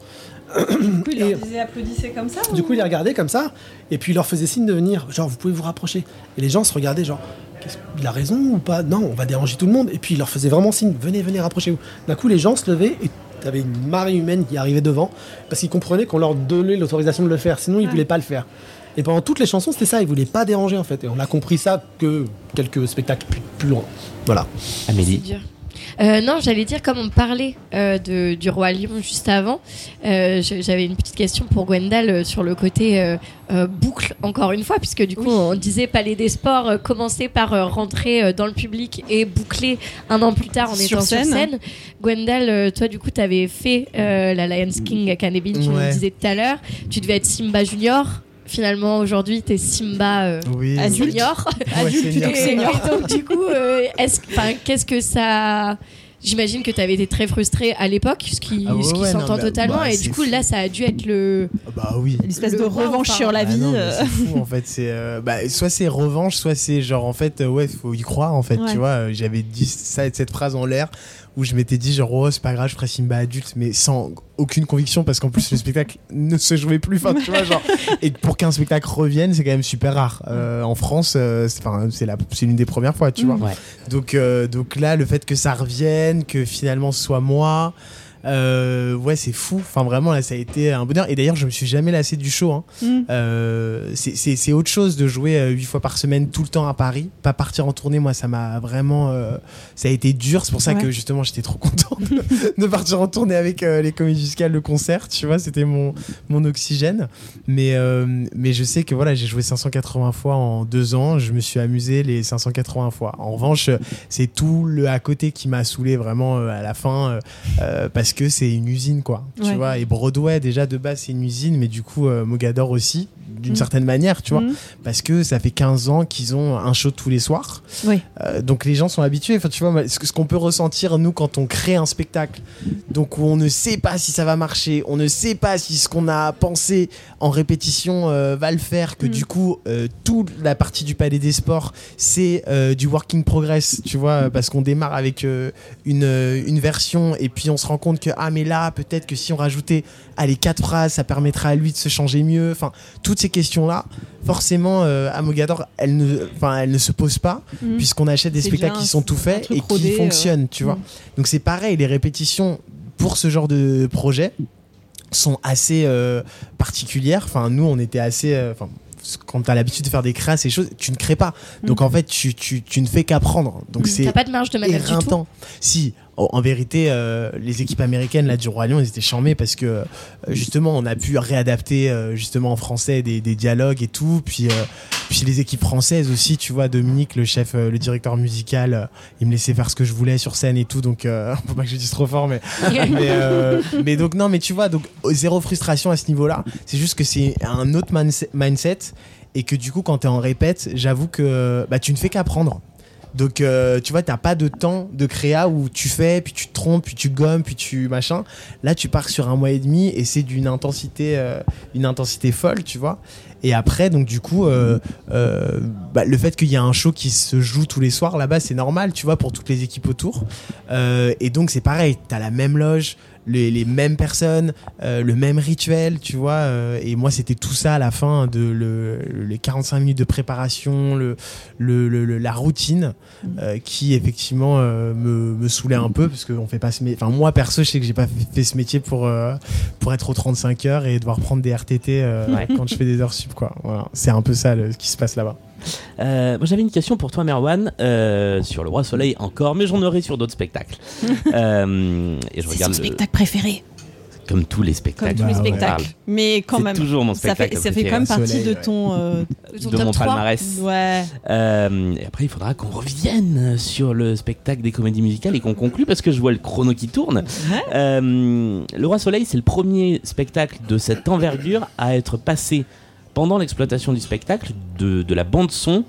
Du coup, il Et- leur disait applaudissez comme ça Du ou- coup, il les regardait comme ça, et puis il leur faisait signe de venir, genre, vous pouvez vous rapprocher. Et les gens se regardaient, genre, Qu'est-ce- il a raison ou pas? Non, on va déranger tout le monde. Et puis il leur faisait vraiment signe, venez, venez, rapprochez-vous. D'un coup, les gens se levaient, et t'avais une marée humaine qui arrivait devant, parce qu'ils comprenaient qu'on leur donnait l'autorisation de le faire, sinon ils voulaient pas le faire. Et pendant toutes les chansons, c'était ça, ils voulaient pas déranger en fait. Et on a compris ça que quelques spectacles plus, plus loin. Voilà. C'est Amélie. Euh, non, j'allais dire, comme on parlait euh, de, du roi Lion juste avant, euh, j'avais une petite question pour Gwendal euh, sur le côté euh, euh, boucle, encore une fois, puisque du coup, on disait Palais des Sports, commencer par rentrer dans le public et boucler un an plus tard en Sur étant scène. sur scène. Gwendal, euh, toi, du coup, tu avais fait euh, la Lions King Academy, tu nous disais tout à l'heure. Tu devais être Simba Junior. Finalement, aujourd'hui, tu es Simba. euh, Oui. Adulte. Junior. Ouais, Adulte senior. Et, et donc du coup, euh, qu'est-ce que ça J'imagine que tu avais été très frustré à l'époque, ce qui, Ah ouais, ce qui ouais, s'entend mais, totalement. bah, et du coup, fou. là, ça a dû être le. Ah Bah oui. Une espèce Le de revanche enfin. sur la Ah vie. non, c'est fou en fait. C'est euh, bah, soit c'est revanche, soit c'est genre en fait euh, ouais faut y croire en fait. Ouais. Tu vois, j'avais dit ça cette phrase en l'air où je m'étais dit genre oh c'est pas grave je ferai Simba adulte mais sans aucune conviction parce qu'en plus le spectacle ne se jouait plus. Enfin tu vois genre et pour qu'un spectacle revienne c'est quand même super rare. Euh, en France euh, c'est enfin, c'est la c'est l'une des premières fois tu vois. Ouais. Donc, euh, donc là, le fait que ça revienne, que finalement ce soit moi, Euh, ouais, c'est fou. Enfin, vraiment, là, ça a été un bonheur. Et d'ailleurs, je me suis jamais lassé du show. Hein. Mm. Euh, c'est- autre chose de jouer euh, huit fois par semaine tout le temps à Paris. Pas partir en tournée, moi, ça m'a vraiment. euh, ça a été dur. C'est pour ça Ouais. que justement, j'étais trop content de, de partir en tournée avec euh, les comédies musicales, le concert. Tu vois, c'était mon, mon oxygène. Mais, euh, mais je sais que voilà, j'ai joué 580 fois en deux ans. Je me suis amusé les 580 fois. En revanche, c'est tout le à côté qui m'a saoulé vraiment à la fin euh, parce que c'est une usine quoi. Tu vois, et Broadway déjà de base c'est une usine, mais du coup euh, Mogador aussi d'une Mm. certaine manière, tu vois, Mm. parce que ça fait 15 ans qu'ils ont un show tous les soirs. Oui. Euh, donc les gens sont habitués. Enfin, tu vois, ce qu'on peut ressentir nous quand on crée un spectacle, donc où on ne sait pas si ça va marcher, on ne sait pas si ce qu'on a pensé en répétition euh, va le faire, que Mm. du coup toute la partie du Palais des Sports c'est du working progress, tu vois, parce qu'on démarre avec une, une version et puis on se rend compte que ah mais là peut-être que si on rajoutait ah, les quatre phrases, ça permettra à lui de se changer mieux. Enfin, toutes ces questions là, forcément euh, à Mogador, elles ne, enfin elles ne se posent pas Mm. puisqu'on achète des C'est spectacles qui sont tout faits et qui rodé, euh, fonctionnent, tu vois. Mm. Donc c'est pareil, les répétitions pour ce genre de projet sont assez euh, particulières. Enfin, nous, on était assez. euh, Enfin, quand tu as l'habitude de faire des créas, ces choses, tu ne crées pas. Donc Mm. en fait, tu, tu, tu ne fais qu'apprendre. Donc c'est T'as pas de marge de manœuvre du tout. Si, en vérité, euh, les équipes américaines là du Roi Lion, ils étaient charmés parce que euh, justement, on a pu réadapter euh, justement en français des, des dialogues et tout. Puis, puis les équipes françaises aussi, tu vois, Dominique, le chef, le directeur musical, il me laissait faire ce que je voulais sur scène et tout. Donc, faut pas que je dise trop fort, mais mais, mais donc non, mais tu vois, donc zéro frustration à ce niveau-là. C'est juste que c'est un autre mindset- mindset et que du coup, quand t'es en répète, j'avoue que bah, tu ne fais qu'apprendre. Donc, euh, tu vois, t'as pas de temps de créa où tu fais, puis tu te trompes, puis tu gommes, puis tu machin. Là, tu pars sur un mois et demi et c'est d'une intensité, euh, une intensité folle, tu vois. Et après, donc du coup, euh, bah, le fait qu'il y a un show qui se joue tous les soirs là-bas, c'est normal, tu vois, pour toutes les équipes autour. Et donc c'est pareil, t'as la même loge, les, les mêmes personnes, euh, le même rituel, tu vois. euh, et moi, c'était tout ça à la fin de le, les 45 minutes de préparation, le, le, le- la routine, euh, qui effectivement euh, me, me saoulait un peu parce que on fait pas ce métier. Enfin, moi perso, je sais que j'ai pas fait, ce métier pour euh, pour être aux 35 heures et devoir prendre des RTT euh, Ouais. quand je fais des heures sup, quoi. Voilà, c'est un peu ça le- ce qui se passe là-bas. Euh, moi, j'avais une question pour toi, Merwan, euh, sur le Roi Soleil encore, mais j'en aurai sur d'autres spectacles. Euh, et je C'est regarde son le- spectacle préféré, comme tous les comme spectacles. tous les Bah, ouais. spectacles. Mais quand C'est même, toujours mon ça spectacle. fait, ça fait préféré. quand même partie Soleil, de ouais. ton. euh, Ton de top mon 3. palmarès. ouais. Euh, et après, il faudra qu'on revienne sur le spectacle des comédies musicales et qu'on conclue parce que je vois le chrono qui tourne. Euh, le Roi Soleil, c'est le premier spectacle de cette envergure à être passé pendant l'exploitation du spectacle de, de la bande son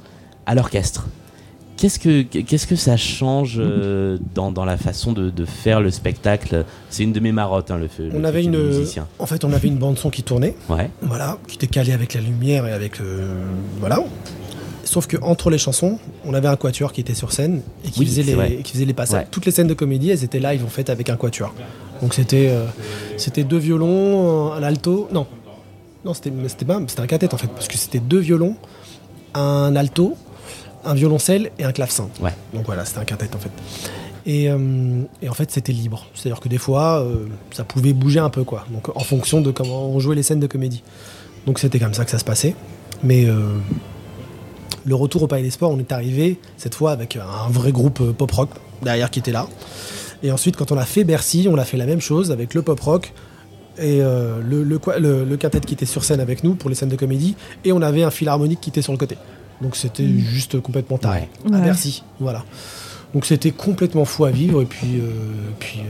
à l'orchestre. Qu'est-ce que, qu'est-ce que ça change euh, dans, dans la façon de, de faire le spectacle? C'est une de mes marottes, hein, le, le On avait une, musicien. en fait, on avait une bande son qui tournait, Ouais. voilà, qui était calée avec la lumière et avec le, voilà. Sauf que entre les chansons, on avait un quatuor qui était sur scène et qui Oui, faisait les, qui faisait les passages. Ouais. Toutes les scènes de comédie, elles étaient live en fait avec un quatuor. Donc c'était, euh, c'était deux violons, un alto, non, non, c'était, un quintet en fait, parce que c'était deux violons, un alto, un violoncelle et un clavecin. Ouais. Donc voilà, c'était un quintet en fait. Et, euh, et en fait, c'était libre. C'est-à-dire que des fois, euh, ça pouvait bouger un peu, quoi. Donc en fonction de comment on jouait les scènes de comédie. Donc c'était comme ça que ça se passait. Mais euh, le retour au Palais des Sports, on est arrivé cette fois avec un vrai groupe pop rock derrière qui était là. Et ensuite, quand on a fait Bercy, on a fait la même chose avec le pop rock et euh, le, le, quoi- le- le quintet qui était sur scène avec nous pour les scènes de comédie. Et on avait un philharmonique qui était sur le côté. Donc c'était juste complètement taré. Ouais. À Ouais. Bercy, voilà. Donc c'était complètement fou à vivre. Et puis, euh, puis euh,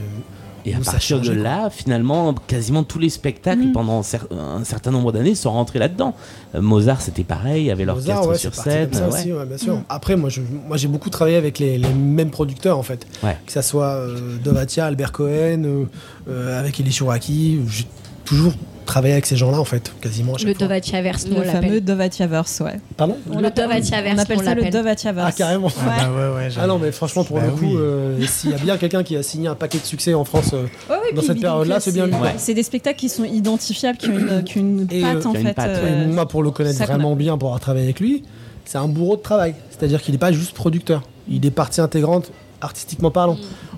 Et à Nous, partir de quoi. là, finalement, quasiment tous les spectacles Mm. pendant un certain nombre d'années sont rentrés là-dedans. Euh, Mozart, c'était pareil, avait l'orchestre ouais, sur scène. ouais. aussi, ouais, bien sûr. Après, moi, j'ai beaucoup travaillé avec les, les mêmes producteurs, en fait. Que ça soit euh, Dovatia, Albert Cohen, euh, euh, avec Elie Chouraki. J'ai toujours travaillé avec ces gens-là, en fait, quasiment à chaque Le fois. Dovatiaverse, nous on Le fameux l'appelle. Dovatiaverse, ouais. Pardon Le Dovatiaverse, On appelle on ça le l'appelle. Dovatiaverse. Ah, carrément. Ouais. Ah bah ouais, ouais. Ah non, mais franchement, pour Bah le coup, oui. euh, s'il y a bien quelqu'un qui a signé un paquet de succès en France, euh, Dans cette période-là, c'est bien lui. Ouais. C'est des spectacles qui sont identifiables, qui ont une, qui ont une Et, patte euh, en fait. patte, euh, moi, pour le connaître ça vraiment bien, pour avoir travaillé avec lui, c'est un bourreau de travail. C'est-à-dire qu'il n'est pas juste producteur. Il est partie intégrante, artistiquement parlant.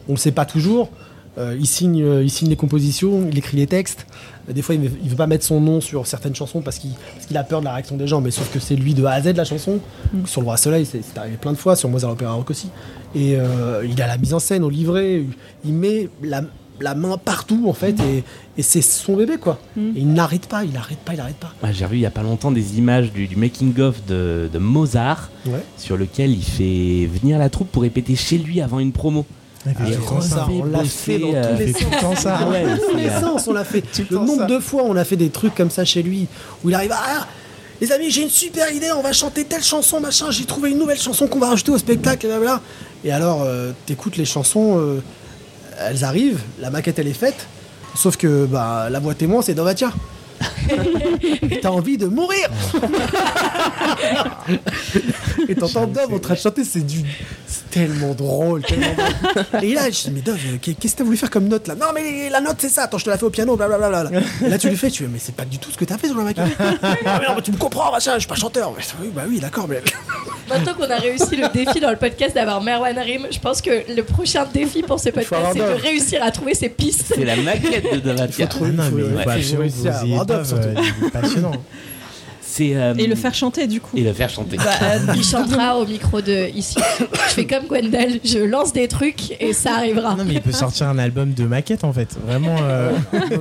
On ne le sait pas toujours, Euh, il, signe, euh, il signe les compositions, il écrit les textes. Euh, Des fois, il ne veut pas mettre son nom sur certaines chansons parce qu'il a peur de la réaction des gens, mais sauf que c'est lui de A à Z la chanson. Sur Le Roi Soleil, c'est arrivé plein de fois, sur Mozart Opéra Rock aussi. Et euh, il a la mise en scène au livret, il met la, la main partout en fait, et, et c'est son bébé quoi. Et il n'arrête pas, il n'arrête pas, il n'arrête pas. Ouais, J'ai revu il y a pas longtemps des images du, du making-of de, de Mozart, Ouais. sur lequel il fait venir la troupe pour répéter chez lui avant une promo. Ça. ça, on l'a fait dans tous les ça. Ah tous les euh, sens, on l'a fait. Le nombre de fois, on a fait des trucs comme ça chez lui, où il arrive à. Ah, les amis, j'ai une super idée, on va chanter telle chanson, machin, j'ai trouvé une nouvelle chanson qu'on va rajouter au spectacle, et blablabla. Et alors, euh, t'écoutes les chansons, euh, elles arrivent, la maquette elle est faite, sauf que bah, la voix témoin c'est Dovatia. et t'as envie de mourir Et t'entends Dove en train de chanter, c'est du. C'est tellement drôle, tellement drôle. Et là, je dis, mais Dove, euh, qu'est- qu'est-ce que t'as voulu faire comme note là? Non, mais la note c'est ça, attends, je te la fais au piano, blablabla. Et là, tu lui fais, tu fais, mais c'est pas du tout ce que t'as fait sur la maquette. Ah, mais non, mais tu me comprends, machin, je suis pas chanteur. Mais, oui, bah oui, d'accord, mais. Maintenant qu'on a réussi le défi dans le podcast d'avoir Merwan Rim, je pense que le prochain défi pour ce podcast, c'est de réussir à trouver ses pistes. c'est la maquette de faut faut- il faut faut il passionnant. C'est, euh, Et le faire chanter du coup. et le faire chanter. Bah, euh, il chantera au micro de ici. Je fais comme Gwendal, je lance des trucs et ça arrivera. Non, mais il peut sortir un album de maquette en fait. Vraiment. euh,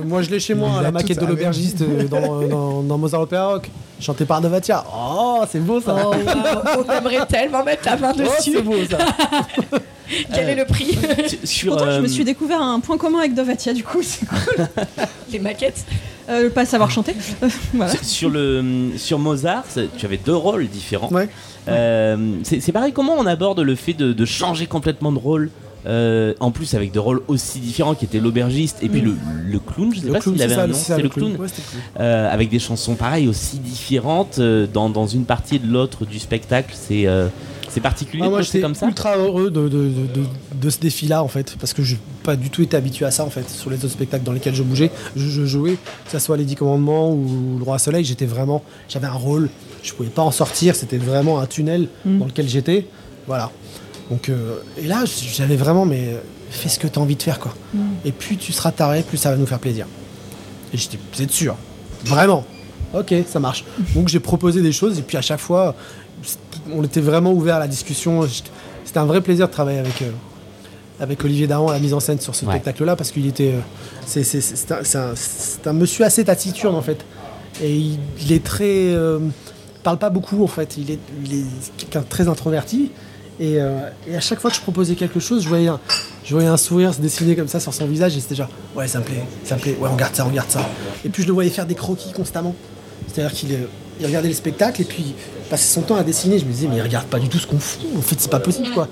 moi, je l'ai chez moi, la maquette de l'aubergiste dans, dans, dans Mozart Opera Rock, chantée par Dovatia. Oh, c'est beau ça. Oh, wow, on aimerait tellement mettre la main Oh, dessus. c'est beau ça. Quel est le prix Sur, Pourtant, je me euh, suis découvert un point commun avec Dovatia du coup. c'est cool. Les maquettes. Euh, pas savoir chanter. Euh, voilà. sur- le, sur Mozart, tu avais deux rôles différents. Ouais. Euh, c'est c'est pareil, comment on aborde le fait de, de changer complètement de rôle euh, en plus avec deux rôles aussi différents qui étaient l'aubergiste et puis le, le clown, je sais Le pas s'il avait c'est ça, un nom, c'est le clown, Ouais. Euh, avec des chansons pareilles aussi différentes euh, dans, dans une partie et de l'autre du spectacle, c'est euh, c'est particulier Ah, moi j'étais comme ça ultra heureux de, de, de, de- de ce défi-là en fait, parce que je n'ai pas du tout été habitué à ça en fait, sur les autres spectacles dans lesquels je bougeais, je, je jouais, que ce soit les Dix Commandements ou Le Roi Soleil, j'étais vraiment, j'avais un rôle, je pouvais pas en sortir, c'était vraiment un tunnel dans lequel j'étais, voilà. Donc, euh, et là j'avais vraiment, mais fais ce que tu as envie de faire quoi. Et plus tu seras taré, plus ça va nous faire plaisir. Et j'étais, vous êtes sûr? Vraiment? Ok, ça marche. Donc j'ai proposé des choses et puis à chaque fois, on était vraiment ouvert à la discussion. C'était un vrai plaisir de travailler avec, euh, avec Olivier Dahan à la mise en scène sur ce Ouais. spectacle-là parce qu'il était. euh, c'est- un, monsieur assez taciturne en fait. Et il, il est très. euh, parle pas beaucoup en fait. Il est, est quelqu'un de très introverti. Et, et à chaque fois que je proposais quelque chose, je voyais un, je voyais un sourire se dessiner comme ça sur son visage et c'était genre ouais ça me plaît, ça me plaît, ouais on garde ça, on garde ça. Et puis je le voyais faire des croquis constamment. C'est-à-dire qu'il euh, il regardait le spectacle et puis il passait son temps à dessiner. Je me disais mais il regarde pas du tout ce qu'on fout. En fait c'est pas possible quoi.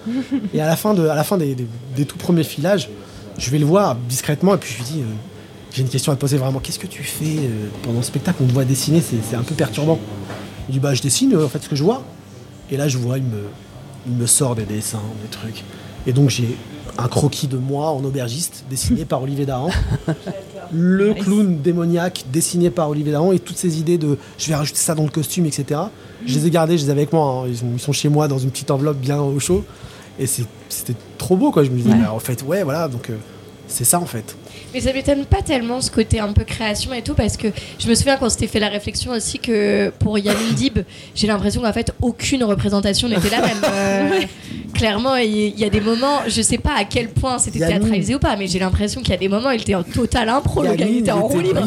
Et à la fin, de, à la fin des, des- tout premiers filages, je vais le voir discrètement et puis je lui dis euh, j'ai une question à te poser vraiment. Qu'est-ce que tu fais euh, pendant le spectacle? On te voit dessiner, c'est c'est un peu perturbant. Il dit bah je dessine euh, en fait ce que je vois. Et là je vois il me, il me sort des dessins, des trucs. Et donc j'ai un croquis de moi en aubergiste dessiné par Olivier Dahan. Le clown démoniaque dessiné par Olivier Dahan et toutes ces idées de je vais rajouter ça dans le costume, etc. Je les ai gardés, je les ai avec moi. hein. Ils, sont, chez moi dans une petite enveloppe bien au chaud. Et c'était trop beau quoi. Je me disais, bah, en fait, ouais, voilà, donc euh, c'est ça en fait. Mais ça m'étonne pas tellement ce côté un peu création et tout parce que je me souviens qu'on s'était fait la réflexion aussi que pour Yamin Dib, j'ai l'impression qu'en fait aucune représentation n'était la même. Euh, clairement, il y, a des moments, je sais pas à quel point c'était Yamin- théâtralisé ou pas, mais j'ai l'impression qu'il y a des moments, il était en total impro, le gars, il était en roue libre.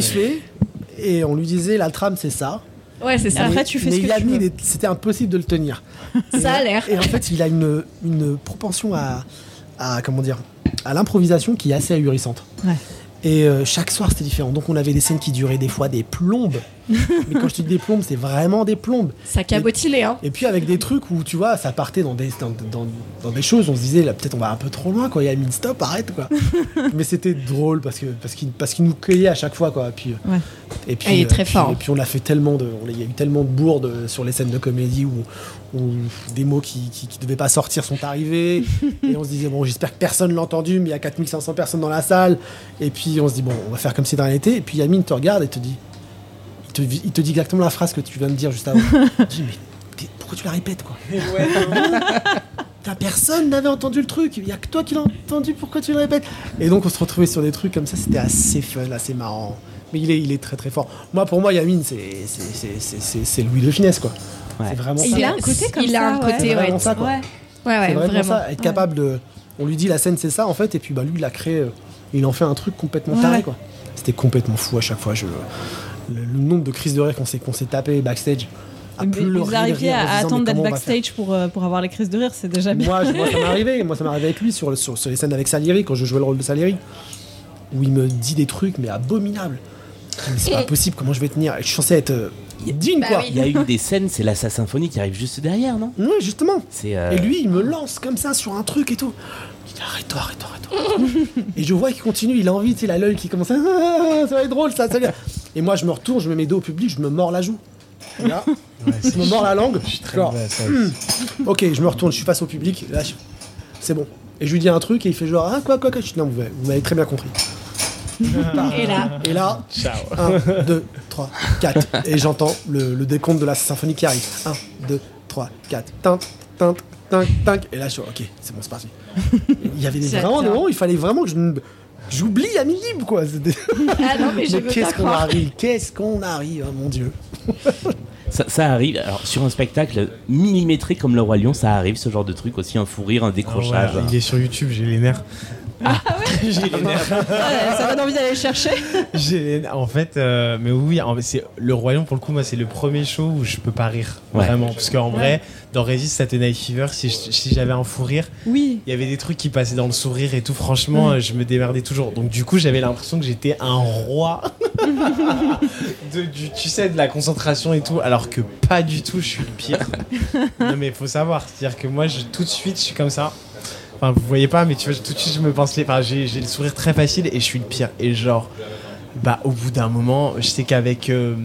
et on lui disait, la trame c'est ça. Ouais, c'est ça. Après, tu fais mais ce que tu veux. c'était impossible de le tenir. Ça a l'air. Et en fait, il a une, une propension à, à comment dire, à l'improvisation qui est assez ahurissante. Ouais. Et euh, chaque soir, c'était différent. Donc, on avait des scènes qui duraient des fois des plombes. Mais quand je te dis des plombes, c'est vraiment des plombes. Ça cabotinait, hein. Et puis avec des trucs où, tu vois, ça partait dans des, dans, dans- dans des choses, on se disait, là, peut-être on va un peu trop loin, quoi. Il y a mis stop, arrête, quoi. Mais c'était drôle parce que parce qu'il parce qu'il nous cueillait à chaque fois, quoi. Et puis, euh, Ouais. et puis, il est euh, très puis- fort. Et puis on a fait tellement de, il y a eu tellement de bourdes sur les scènes de comédie où, où des mots qui, qui, qui devaient pas sortir sont arrivés. et on se disait, bon, j'espère que personne l'a entendu, mais il y a 4500 personnes dans la salle. Et puis on se dit, bon, on va faire comme si rien n'était. Et puis Yamine te regarde et te dit, te, il te dit exactement la phrase que tu viens de dire juste avant. Te dit, mais pourquoi tu la répètes, quoi Putain, personne n'avait entendu le truc. Il y a que toi qui l'as entendu. Pourquoi tu le répètes Et donc on se retrouvait sur des trucs comme ça. C'était assez fun, assez marrant. Mais il est, il est très très fort. Moi, pour moi, Yamine, c'est Louis de Finesse, quoi. Ouais. C'est vraiment Et ça. il a un côté comme il ça. a un ouais. côté, C'est ouais. vraiment ça, quoi. Ouais. Ouais, C'est ouais, vraiment, vraiment. ça. Être capable de. On lui dit la scène, c'est ça, en fait. Et puis, bah, lui, il a créé. euh, Il en fait un truc complètement Ouais. taré, quoi. C'était complètement fou à chaque fois. Je... Le, le nombre de crises de rire qu'on s'est qu'on s'est tapé backstage. À pleurer Vous de arriviez à attendre d'être backstage pour, euh, pour avoir les crises de rire, c'est déjà bien. moi, je- moi, ça m'est arrivé. Moi, ça m'est arrivé avec lui sur, le- sur, sur les scènes avec Salieri, quand je jouais le rôle de Salieri, où il me dit des trucs, mais abominables. C'est pas possible, comment je vais tenir? Je suis censé être euh, digne, Bah quoi. oui. Il y a eu des scènes, c'est la Sa symphonie qui arrive juste derrière, non? Ouais, justement. Euh, Et lui, il me lance comme ça sur un truc et tout. Je dis, arrête-toi, arrête-toi, arrête-toi. et je vois qu'il continue, il a envie, tu sais, il a l'œil qui commence à. Ah, ça va être drôle, ça, ça va être- Et moi, je me retourne, je me mets dos au public, je me mords la joue. Et là, je me mords la langue. Je suis très genre, mauvais ça. Ok, je me retourne, je suis face au public, là, je- c'est bon. Et je lui dis un truc et il fait genre, ah quoi, quoi, quoi. Je dis, non, vous m'avez- vous m'avez très bien compris. Et là, Et là, 1, 2, 3, 4. Et j'entends le, le décompte de la symphonie qui arrive. 1, 2, 3, 4. Tink, tink, tink, tink. Et là, je suis ok, c'est bon, c'est parti. Il y avait des, vraiment des moments où il fallait vraiment que je me- j'oublie à libre quoi. Ah non, mais Mais qu'est-ce qu'on arrive Qu'est-ce qu'on arrive, oh mon dieu. Ça, ça arrive, alors sur un spectacle millimétré comme Le Roi Lion, ça arrive ce genre de truc aussi, un fou rire, un décrochage. Ah ouais, il est sur YouTube, j'ai les nerfs. J'ai les nerfs. Ouais, ça donne envie d'aller le chercher. J'ai. En fait, euh, mais oui, c'est le royaume pour le coup. Moi, c'est le premier show où je peux pas rire Ouais. vraiment, parce qu'en vrai, dans Resist Saturday Night Fever, si j'avais un fou rire, Oui. il y avait des trucs qui passaient dans le sourire et tout. Franchement, euh, je me démerdais toujours. Donc du coup, j'avais l'impression que j'étais un roi de, du, tu sais, de la concentration et tout, alors que pas du tout. Je suis le pire. non mais faut savoir, c'est-à-dire que moi, je, tout de suite, je suis comme ça. Enfin, vous voyez pas, mais tu vois, tout de suite, je me pense les. Enfin, j'ai le sourire très facile et je suis le pire. Et genre, bah, au bout d'un moment, je sais qu'avec. euh,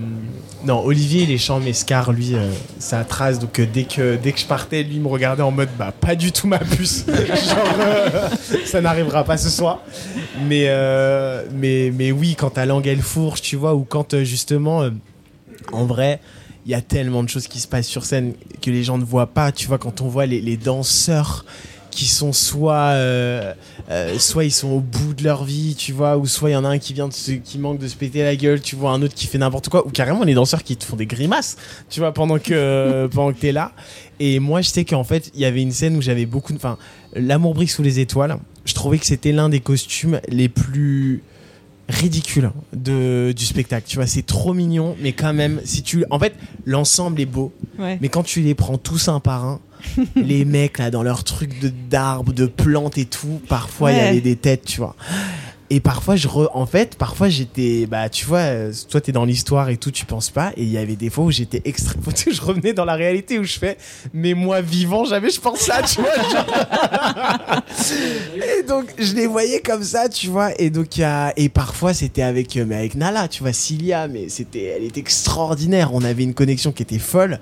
non, Olivier, il est chiant, mais Scar, lui, euh, ça trace. Donc, euh, dès, que, dès que je partais, lui, il me regardait en mode, bah, pas du tout ma puce. Genre, ça n'arrivera pas ce soir. Mais, mais, mais oui, quand ta langue, elle fourche, tu vois, ou quand, justement, en vrai. Il y a tellement de choses qui se passent sur scène que les gens ne voient pas. Tu vois, quand on voit les danseurs qui sont soit euh, euh, soit ils sont au bout de leur vie tu vois ou soit il y en a un qui vient de se, qui manque de se péter la gueule tu vois un autre qui fait n'importe quoi ou carrément les danseurs qui te font des grimaces tu vois pendant que pendant que t'es là et moi je sais qu'en fait il y avait une scène où j'avais beaucoup de enfin l'amour brille sous les étoiles je trouvais que c'était l'un des costumes les plus ridicules de, du spectacle tu vois c'est trop mignon mais quand même si tu en fait l'ensemble est beau Ouais. mais quand tu les prends tous un par un, les mecs là dans leurs trucs d'arbres, de plantes et tout, parfois il y avait des têtes, tu vois. Et parfois je re... en fait, parfois j'étais bah tu vois, euh, toi t'es dans l'histoire et tout, tu penses pas et il y avait des fois où j'étais extra je revenais dans la réalité où je fais mais moi vivant, jamais je pense ça, tu vois. genre. et donc je les voyais comme ça, tu vois, et donc y a et parfois c'était avec euh, mais avec Nala, tu vois, Cilia, mais c'était elle était extraordinaire, on avait une connexion qui était folle.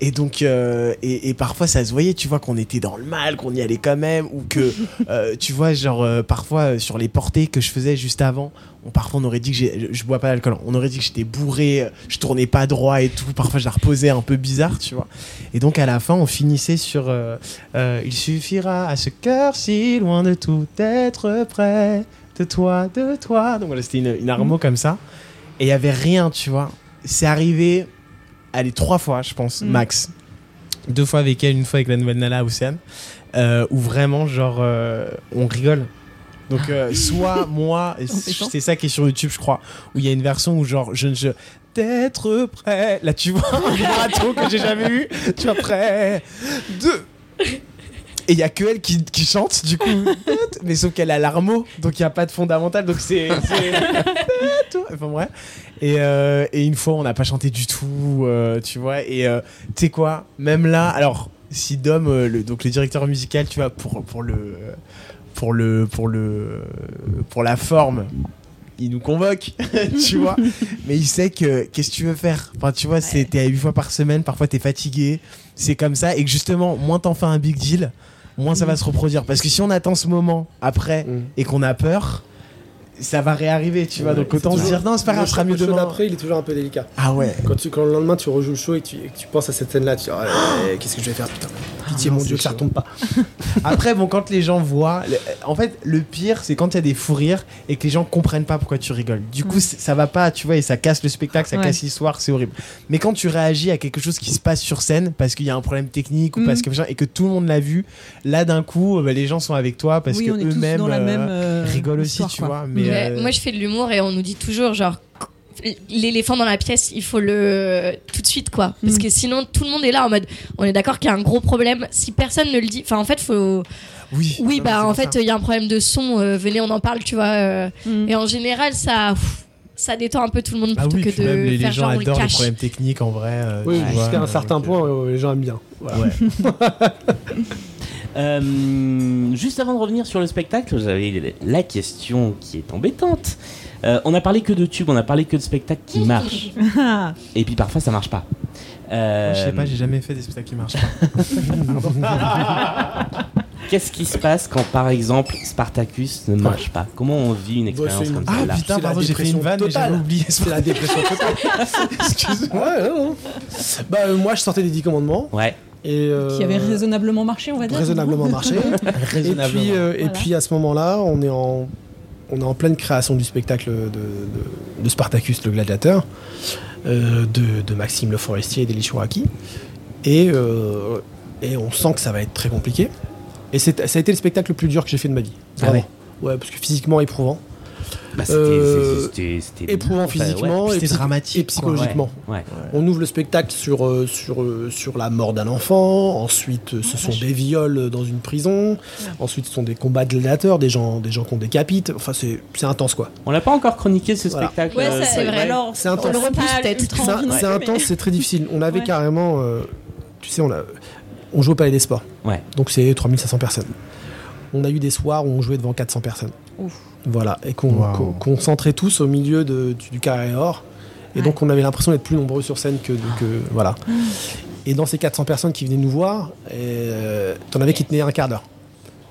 Et donc, euh, et, et parfois ça se voyait, tu vois, qu'on était dans le mal, qu'on y allait quand même, ou que, euh, tu vois, genre, euh, parfois sur les portées que je faisais juste avant, on, parfois on aurait dit que je, je bois pas d'alcool, on aurait dit que j'étais bourré, je tournais pas droit et tout, parfois je la reposais un peu bizarre, tu vois. Et donc à la fin, on finissait sur Il suffira à ce cœur si loin de tout être près de toi, de toi. Donc voilà, c'était une, une armo comme ça. Et il y avait rien, tu vois. C'est arrivé allez, trois fois, je pense, Mm. max. Deux fois avec elle, une fois avec la nouvelle Nala Océane, euh, où vraiment, genre, euh, on rigole. Donc, euh, soit moi, c'est ça qui est sur YouTube, je crois, où il y a une version où, genre, je ne. Je, D'être prêt. Là, tu vois un vibrato que j'ai jamais eu. Tu vois, prêt. Deux. Et il y a que elle qui, qui chante, du coup. Mais sauf qu'elle a l'armo, donc il n'y a pas de fondamental. Donc c'est. c'est- enfin bref. Et, euh, et une fois, on n'a pas chanté du tout, euh, tu vois. Et euh, tu sais quoi, même là, alors, si Dom, euh, le, donc le directeur musical, tu vois, pour, pour le. Pour le. Pour le. Pour la forme. Il nous convoque, tu vois. Mais il sait que qu'est-ce que tu veux faire? Enfin, tu vois, c'est t'es à 8 fois par semaine, parfois t'es fatigué. C'est comme ça. Et que justement, moins t'en fais un big deal, moins ça va se reproduire. Parce que si on attend ce moment après Mm. et qu'on a peur, ça va réarriver, tu vois. Ouais, donc autant se dire non, c'est pas grave, ce sera mieux le show demain. d'après, il est toujours un peu délicat. Ah ouais. Quand, tu, quand le lendemain tu rejoues le show et tu, et que tu penses à cette scène-là, tu dis oh, eh, qu'est-ce que je vais faire putain Pitié Ah mon dieu que ça retombe pas. Après, bon, quand les gens voient. le- en fait, le pire, c'est quand il y a des fous rires et que les gens comprennent pas pourquoi tu rigoles. Du coup, c'est- ça va pas, tu vois, et ça casse le spectacle, ça Ouais. casse l'histoire, c'est horrible. Mais quand tu réagis à quelque chose qui se passe sur scène, parce qu'il y a un problème technique ou parce que machin, et que tout le monde l'a vu, là, d'un coup, bah, les gens sont avec toi parce oui, que eux-mêmes euh, même euh, rigolent aussi, tu vois. Mais Euh, Moi, je fais de l'humour et on nous dit toujours, genre, l'éléphant dans la pièce, il faut le tout de suite, quoi. Parce Mm. que sinon, tout le monde est là en mode, on est d'accord qu'il y a un gros problème. Si personne ne le dit, enfin, en fait, faut. oui. Oui, bah, en fait, il y a un problème de son. euh, venez, on en parle, tu vois. euh, Mm. Et en général, ça. pff, Ça détend un peu tout le monde Ah plutôt oui, que de les, les faire gens genre le adorent les problèmes techniques en vrai. euh, Oui, jusqu'à un certain point, les gens aiment bien. Voilà. Ouais. Euh, juste avant de revenir sur le spectacle, j'avais la question qui est embêtante. Euh, on a parlé que de tubes, on a parlé que de spectacles qui marchent. Ah, Et puis parfois ça marche pas. Euh, je sais pas, j'ai jamais fait des spectacles qui marchent pas. Qu'est-ce qui se passe quand par exemple Spartacus ne marche pas? Comment on vit une expérience c'est une- comme Ah celle-là putain, pardon, j'ai fait une vanne et j'avais totale. oublié. C'est la dépression totale. Excuse-moi. ouais. Bah, euh, moi, je sortais des 10 commandements. Ouais. Et, euh, qui avait raisonnablement marché, on va dire. raisonnablement marché. et, puis, euh, et puis à ce moment-là, on est en, on est en pleine création du spectacle de, de- de Spartacus le gladiateur, euh, de, de Maxime Le Forestier et d'Elie Chouraki. Et, euh, et on sent que ça va être très compliqué. Et c'est- ça a été le spectacle le plus dur que j'ai fait de ma vie. Ah Vraiment. ouais parce que physiquement éprouvant. Bah, c'était, Euh, éprouvant enfin, ouais. physiquement et, dramatique, et psychologiquement. Ouais. On ouvre le spectacle sur, euh, sur, euh, sur la mort d'un enfant, ensuite euh, ce sont des viols dans une prison, ensuite ce sont des combats de gladiateurs, des gens, des gens qu'on décapite, enfin c'est c'est intense quoi. On l'a pas encore chroniqué ce Voilà. spectacle. Ouais, euh, c'est vrai. Alors, C'est intense. C'est envie, c'est ouais. intense, c'est très difficile. On avait Ouais. carrément, euh, tu sais, on, a, on joue au Palais des Sports, Ouais. donc c'est 3500 personnes. On a eu des soirs où on jouait devant 400 personnes. Ouf. Voilà, et qu'on centrait tous au milieu de- du, du carré or. Et donc on avait l'impression d'être plus nombreux sur scène que, que voilà. Et dans ces 400 personnes qui venaient nous voir, euh, t'en avais qui tenaient un quart d'heure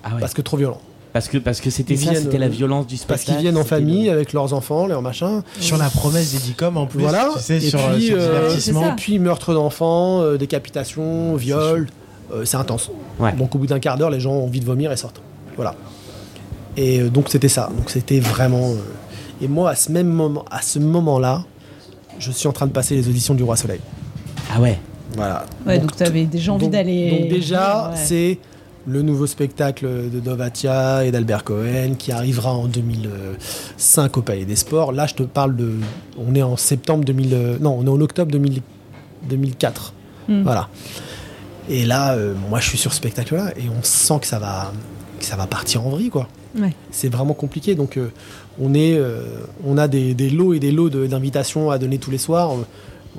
Ah ouais. parce que trop violent. Parce que parce que c'était ça, la euh, violence du spectacle. Parce qu'ils viennent en famille le- avec leurs enfants, leurs machins. Sur la promesse des DICOM en plus, Voilà. tu sais, et sur, puis, sur euh, divertissement. et puis meurtre d'enfants, euh, décapitation, viol, euh, c'est intense. Ouais. Donc au bout d'un quart d'heure, les gens ont envie de vomir et sortent. Voilà. Et euh, donc c'était ça. Donc c'était vraiment. euh, Et moi, à ce même moment, à ce moment-là, je suis en train de passer les auditions du Roi Soleil. Ah ouais. Voilà. Ouais, donc t'avais déjà envie d'aller. Donc déjà, Ouais. c'est le nouveau spectacle de Dovatia et d'Albert Cohen qui arrivera en 2005 au Palais des Sports. Là, je te parle de... On est en septembre 2000... euh, Non, on est en octobre 2000 2004. Hmm. Voilà. Et là, euh, moi, je suis sur ce spectacle-là et on sent que ça va, que ça va partir en vrille, quoi. Ouais. C'est vraiment compliqué. Donc, euh, on, est, euh, on a des, des lots et des lots de- d'invitations à donner tous les soirs.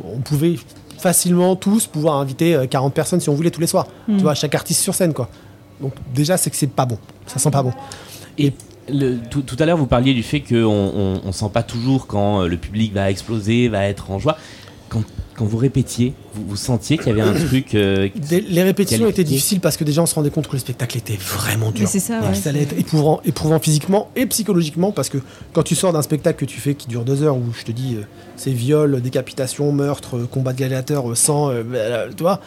On pouvait facilement tous pouvoir inviter euh, 40 personnes si on voulait tous les soirs. Mm. Tu vois, chaque artiste sur scène, quoi. Donc, déjà, c'est que c'est pas bon. Ça sent pas bon. Et le- tout, tout à l'heure, vous parliez du fait qu'on on, on sent pas toujours quand euh, le public va exploser, va être en joie. Quand, quand vous répétiez, vous, vous sentiez qu'il y avait un truc. euh, Des- les répétitions étaient difficiles parce que déjà, on se rendait compte que le spectacle était vraiment dur. C'est ça, Et ouais, que ça allait être éprouvant, éprouvant physiquement et psychologiquement parce que quand tu sors d'un spectacle que tu fais qui dure deux heures où je te dis euh, c'est viol, décapitation, meurtre, euh, combat de gladiateurs, euh, sang, euh, bah, tu vois,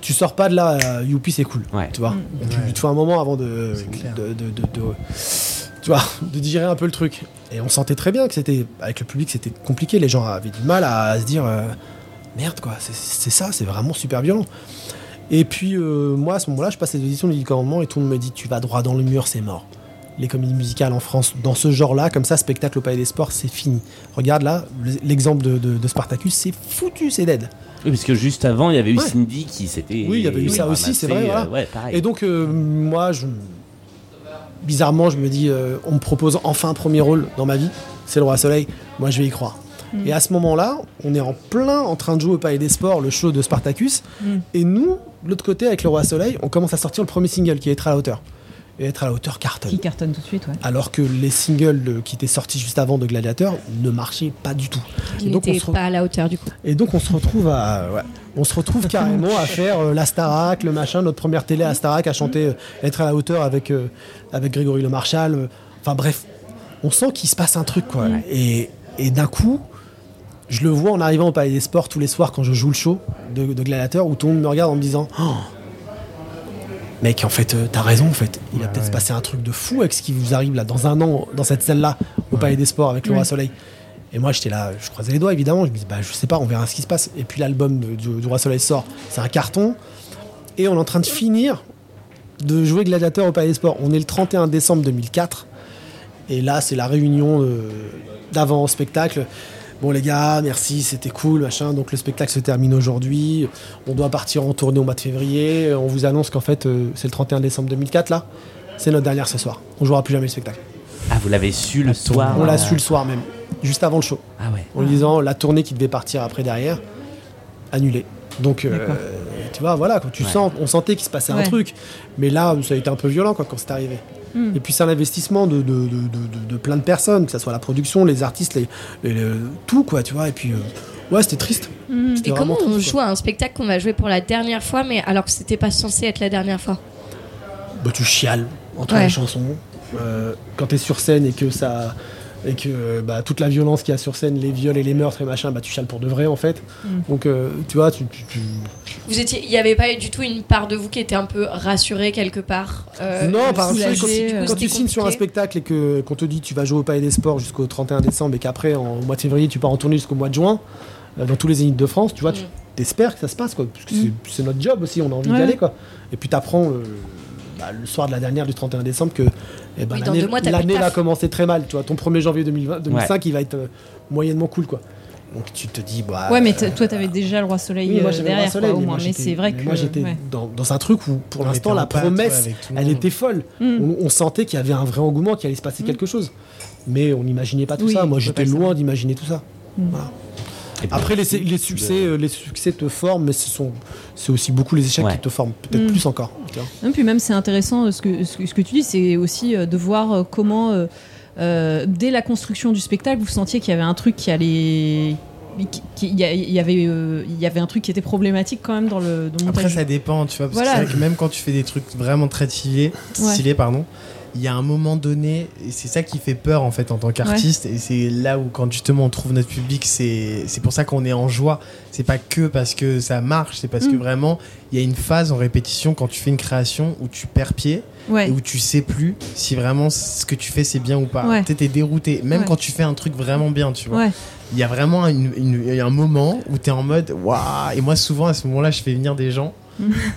tu sors pas de là, euh, youpi c'est cool, Ouais. tu vois. Mm. Tu, Ouais. te faut un moment avant de, C'est clair. de, de- de- de- tu vois, de digérer un peu le truc. Et on sentait très bien que c'était avec le public c'était compliqué, les gens avaient du mal à, se dire euh, merde quoi, c'est- ça, c'est vraiment super violent. Et puis euh, moi à ce moment-là, je passe les auditions du commandement et tout le monde me dit tu vas droit dans le mur, c'est mort. Les comédies musicales en France, dans ce genre-là, comme ça, spectacle au Palais des Sports, c'est fini. Regarde là, l'exemple de, de- de Spartacus, c'est foutu, c'est dead. Oui, parce que juste avant, il y avait eu Ouais. Cindy qui s'était. Oui, il y avait eu ça aussi, c'est vrai, euh, voilà. ouais, pareil. Et donc, euh, moi, je... bizarrement, je me dis, on me propose enfin un premier rôle dans ma vie, c'est le Roi Soleil, moi je vais y croire. Et à ce moment-là, on est en plein en train de jouer au Palais des Sports, le show de Spartacus, Mm. et nous, de l'autre côté, avec le Roi Soleil, on commence à sortir le premier single qui est Être à la hauteur. Et Être à la hauteur cartonne. Qui cartonne tout de suite, ouais. Alors que les singles qui étaient sortis juste avant de Gladiator ne marchaient pas du tout. Il Et donc, on n'était se re- pas à la hauteur du coup. et donc on se retrouve à, ouais, on se retrouve carrément à faire euh, la Starac, le machin, notre première télé à Starac, à chanter euh, être à la hauteur avec euh, avec Grégory Le Marchal. euh, Enfin bref, on sent qu'il se passe un truc, quoi. Et, et d'un coup, je le vois en arrivant au Palais des Sports tous les soirs quand je joue le show de, de Gladiateur, où tout le monde me regarde en me disant Oh, Mec, en fait, euh, t'as raison, en fait. Il va Ouais, peut-être se ouais. passer un truc de fou avec ce qui vous arrive là, dans un an, dans cette salle-là, au Palais des Sports, avec Laura Soleil. Et moi, j'étais là, je croisais les doigts, évidemment. Je me dis, bah, je sais pas, on verra ce qui se passe. Et puis l'album de- du, du Roi Soleil sort, c'est un carton. Et on est en train de finir de jouer Gladiateur au Palais des Sports. On est le 31 décembre 2004. Et là, c'est la réunion euh, d'avant au spectacle. Bon les gars, merci, c'était cool, machin. Donc le spectacle se termine aujourd'hui. On doit partir en tournée au mois de février. On vous annonce qu'en fait, euh, c'est le 31 décembre 2004 là. C'est notre dernière ce soir. On jouera plus jamais le spectacle. Ah, vous l'avez su le soir On l'a su le soir même, juste avant le show, Ah ouais. en lui disant la tournée qui devait partir après derrière, annulée. Donc euh, tu vois, voilà, quand tu Ouais. sens, on sentait qu'il se passait un truc. Mais là, ça a été un peu violent quoi, quand c'est arrivé. Mm. Et puis c'est un investissement de, de, de, plein de personnes, que ce soit la production, les artistes, les, les- les- tout quoi, tu vois. Et puis euh, ouais, c'était triste. Mm. C'était Et comment on triste, joue à un spectacle qu'on va jouer pour la dernière fois, mais alors que c'était pas censé être la dernière fois? Bah, tu chiales entre Ouais. les chansons. Euh, quand t'es sur scène et que ça et que bah, toute la violence qu'il y a sur scène, les viols et les meurtres et machin, bah tu chiales pour de vrai en fait. Mm. Donc euh, tu vois, tu, tu- tu- Vous étiez, il n'y avait pas du tout une part de vous qui était un peu rassurée quelque part euh, non, par quand, quand tu signes sur un spectacle et que qu'on te dit tu vas jouer au Palais des Sports jusqu'au 31 décembre et qu'après en- au mois de février tu pars en tournée jusqu'au mois de juin euh, dans tous les zéniths de France, tu vois, tu Mm. t'espères que ça se passe quoi, parce que c'est- c'est notre job aussi, on a envie Ouais. d'y aller quoi. Et puis t'apprends euh, bah, le soir de la dernière du 31 décembre que eh ben, Oui, l'année va commencer très mal, tu vois, ton 1er janvier 2020, 2005 il va être euh, moyennement cool quoi. Donc tu te dis bah Ouais, mais t- toi, t'avais déjà le Roi Soleil oui, moi, euh, le derrière, Roi Soleil, quoi, au mais moins. moi, Mais j'étais- c'est vrai mais que. moi j'étais ouais. dans, dans un truc où pour l'instant la promesse elle était folle. Mm. On, on sentait qu'il y avait un vrai engouement, qu'il allait se passer quelque chose. Mais on n'imaginait pas tout Oui, ça. Moi j'étais loin d'imaginer tout ça. Mm. Voilà. Et puis, Après les, succès, euh, les succès te forment, mais ce sont c'est aussi beaucoup les échecs Ouais. qui te forment, peut-être Mm. plus encore. Non, puis même c'est intéressant euh, ce que, ce que, tu dis, c'est aussi euh, de voir comment euh, euh, dès la construction du spectacle, vous sentiez qu'il y avait un truc qui allait, il y, avait, euh, il y avait un truc qui était problématique quand même dans le, dans le Après, ça dépend, tu vois. Parce Voilà. que c'est vrai que même quand tu fais des trucs vraiment très stylés, Ouais. stylés pardon, il y a un moment donné, et c'est ça qui fait peur en fait en tant qu'artiste, et c'est là où quand justement on trouve notre public, c'est c'est pour ça qu'on est en joie. C'est pas que parce que ça marche, c'est parce que Mm. vraiment il y a une phase en répétition quand tu fais une création où tu perds pied Ouais. et où tu sais plus si vraiment ce que tu fais c'est bien ou pas. Ouais. T'es dérouté, même quand tu fais un truc vraiment bien, tu vois il y a vraiment une- une- il y a un moment où tu es en mode waouh et moi souvent à ce moment-là je fais venir des gens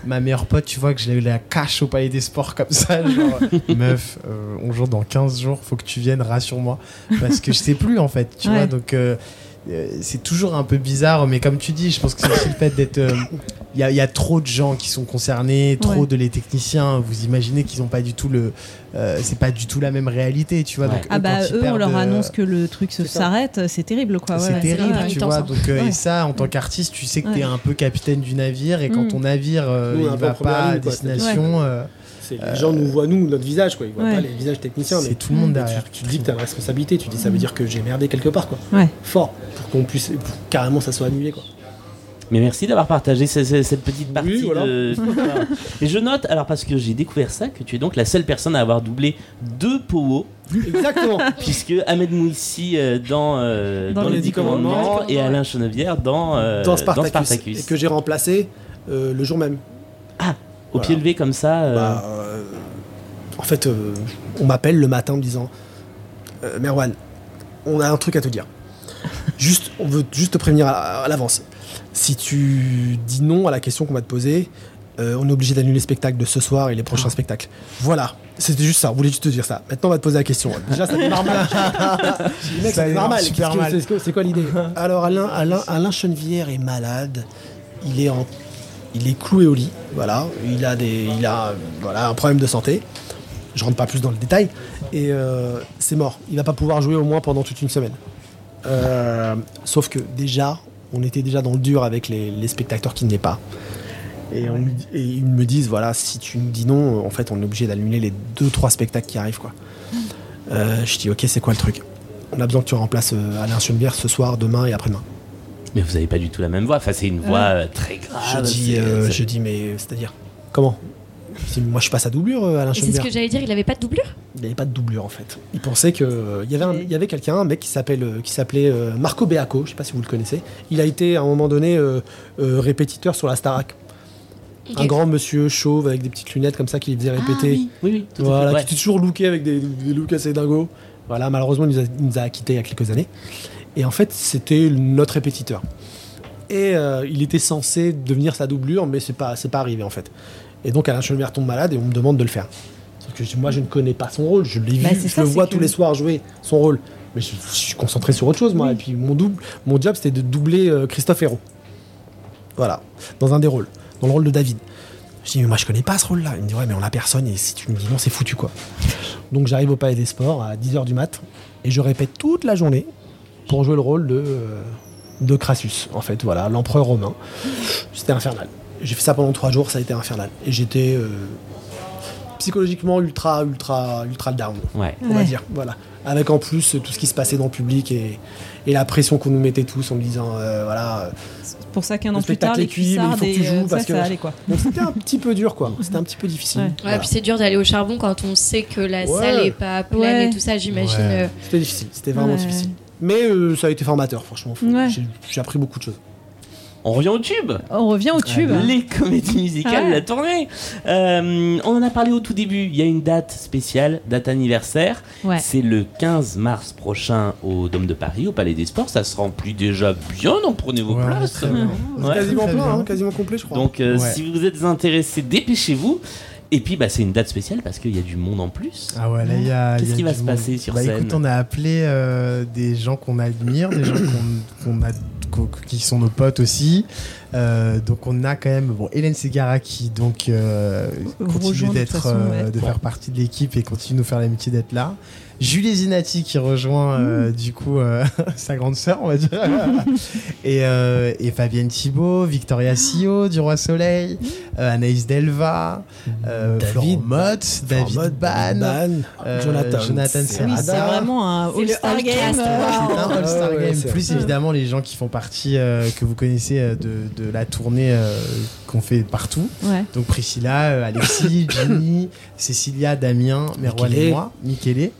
ma meilleure pote tu vois que je l'ai la cache au palais des sports comme ça genre meuf euh, on joue dans 15 jours faut que tu viennes rassure-moi parce que je sais plus en fait tu Ouais. vois donc euh, c'est toujours un peu bizarre mais comme tu dis je pense que c'est aussi le fait d'être euh, il y, a- il y a trop de gens qui sont concernés trop Ouais. de les techniciens vous imaginez qu'ils ont pas du tout le euh, c'est pas du tout la même réalité tu vois Ouais. donc Ah eux, bah eux, on leur euh, annonce que le truc s'arrête, c'est terrible quoi. c'est ouais. terrible, tu vois. hein. Donc, euh, Ouais. et ça, en tant qu'artiste, tu sais que t'es Ouais. un peu capitaine du navire et quand Mm. ton navire euh, il va pas à destination, euh, Les gens nous voient, nous, notre visage, quoi. Ils voient Ouais. pas les visages techniciens. c'est mais tout le monde derrière. Tu, tu te dis que t'as une responsabilité. Tu dis ça veut dire que j'ai merdé quelque part, quoi. Ouais. Fort. Pour qu'on puisse. Pour carrément ça soit annulé, quoi. Mais merci d'avoir partagé ce- ce- cette petite partie. Oui, voilà. de- Et je note, alors parce que j'ai découvert ça, que tu es donc la seule personne à avoir doublé deux Powo, Exactement. puisque Ahmed Mouissi euh, dans, euh, Dans dans les les Dix Dix Commandements Commandements. et Alain Chenevière dans, euh, dans Spartacus, Spartacus. Et que j'ai remplacé euh, le jour même. Au pied levé comme ça. euh, Bah, euh, en fait, euh, on m'appelle le matin en me disant Merwan, on a un truc à te dire. Juste, on veut juste te prévenir à, à l'avance. Si tu dis non à la question qu'on va te poser, on est obligé d'annuler le spectacle de ce soir et les prochains spectacles. Voilà, c'était juste ça. On voulait juste te dire ça. Maintenant, on va te poser la question. Déjà, ça démarre mal. Je dis, mec, Ça ça démarre démarre mal. super Qu'est-ce que- mal. c'est quoi- C'est quoi l'idée Alors, Alain, Alain, Alain Chenevière est malade. Il est en il est cloué au lit, voilà. Il a des, il a, voilà, un problème de santé. Je rentre pas plus dans le détail. Et euh, c'est mort. Il va pas pouvoir jouer au moins pendant toute une semaine. Euh, sauf que déjà, on était déjà dans le dur avec les, spectateurs qui ne venaient pas. Et, me ils me disent, voilà, si tu nous dis non, en fait, on est obligé d'annuler les deux, trois spectacles qui arrivent, quoi. Euh, je dis, ok, c'est quoi le truc? On a besoin que tu remplaces Alain Schoenberg ce soir, demain et après-demain. Mais vous avez pas du tout la même voix. Enfin, c'est une voix euh, très grave. je dis, euh, c'est- je dis, mais c'est-à-dire comment? Moi, je passe à doublure, euh, Alain c'est ce que j'allais dire, il avait pas de doublure? Il n'y avait pas de doublure en fait. Il pensait que euh, il y avait un- y avait quelqu'un, un mec qui s'appelle euh, qui s'appelait euh, Marco Beaco, je sais pas si vous le connaissez. Il a été à un moment donné euh, euh, répétiteur sur la Starac. Un grand monsieur chauve avec des petites lunettes comme ça qui les faisait répéter. Oui, oui, tout à fait. Voilà, Ouais. qui était toujours looké avec des, des looks assez dingos. Voilà, malheureusement, il nous a, il nous a quittés il y a quelques années. Et en fait, c'était notre répétiteur. Et euh, il était censé devenir sa doublure, mais c'est pas, c'est pas arrivé en fait. Et donc Alain Schoenberg tombe malade et on me demande de le faire. Que moi, je ne connais pas son rôle. Je l'ai Bah, vu, je ça, le vois que- tous les soirs jouer son rôle. Mais je, je suis concentré sur autre chose, moi. Oui. Et puis mon, double, mon job, c'était de doubler euh, Christophe Hérault. Voilà, dans un des rôles, dans le rôle de David. Je dis, mais moi je connais pas ce rôle-là. Il me dit, ouais, mais on a personne, et si tu me dis non, c'est foutu quoi. Donc j'arrive au Palais des Sports à 10h du mat, et je répète toute la journée pour jouer le rôle de, euh, de Crassus, en fait, voilà, l'empereur romain. C'était infernal. J'ai fait ça pendant trois jours, ça a été infernal. Et j'étais euh, psychologiquement ultra, ultra, ultra down, Ouais. on va Ouais. dire. Voilà. Avec en plus tout ce qui se passait dans le public et, et la pression qu'on nous mettait tous en me disant, euh, voilà, C'est pour ça qu'un an plus tard, les mais il faut cuissards, que tu joues parce ça, que- ça allait quoi. Donc c'était un petit peu dur, quoi. C'était un petit peu difficile. Ouais. Ouais, Voilà. puis c'est dur d'aller au charbon quand on sait que la Ouais. salle est pas pleine Ouais. et tout ça, j'imagine. Ouais. C'était difficile, c'était vraiment Ouais. difficile. Mais euh, ça a été formateur, franchement. Ouais. J'ai appris beaucoup de choses. On revient au tube. On revient au tube. Les comédies musicales, Ah ouais. la tournée. Euh, on en a parlé au tout début. Il y a une date spéciale, date anniversaire. Ouais. C'est le 15 mars prochain au Dôme de Paris, au Palais des Sports. Ça se remplit déjà bien, donc prenez vos Ouais, places. quasiment plein, hein, quasiment complet, je crois. Donc euh, Ouais. si vous êtes intéressé, dépêchez-vous. Et puis bah, c'est une date spéciale parce qu'il y a du monde en plus. Ah ouais, là, il y a. Qu'est-ce qui va se monde. passer sur bah, scène écoute, on a appelé euh, des gens qu'on admire, des gens qu'on qu'on a, qui sont nos potes aussi. Euh, donc on a quand même bon Hélène Segara qui donc euh, continue de d'être façon, euh, ouais. de faire partie de l'équipe et continue de nous faire l'amitié d'être là. Julie Zinati qui rejoint euh, du coup euh, sa grande sœur on va dire et, euh, et Fabienne Thibault, Victoria Sio du Roi Soleil, euh, Anaïs Delva, euh, David Mott, David Ban, Ban, euh, Jonathan, Jonathan Oui, Serrada. c'est vraiment un C'est le All-Star All Game. Un All-Star Ah ouais, Game, plus évidemment les gens qui font partie, euh, que vous connaissez euh, de, de la tournée euh, qu'on fait partout. Ouais. Donc Priscilla, euh, Alexis, Jenny, Cécilia, Damien, Merwan et moi, Michele.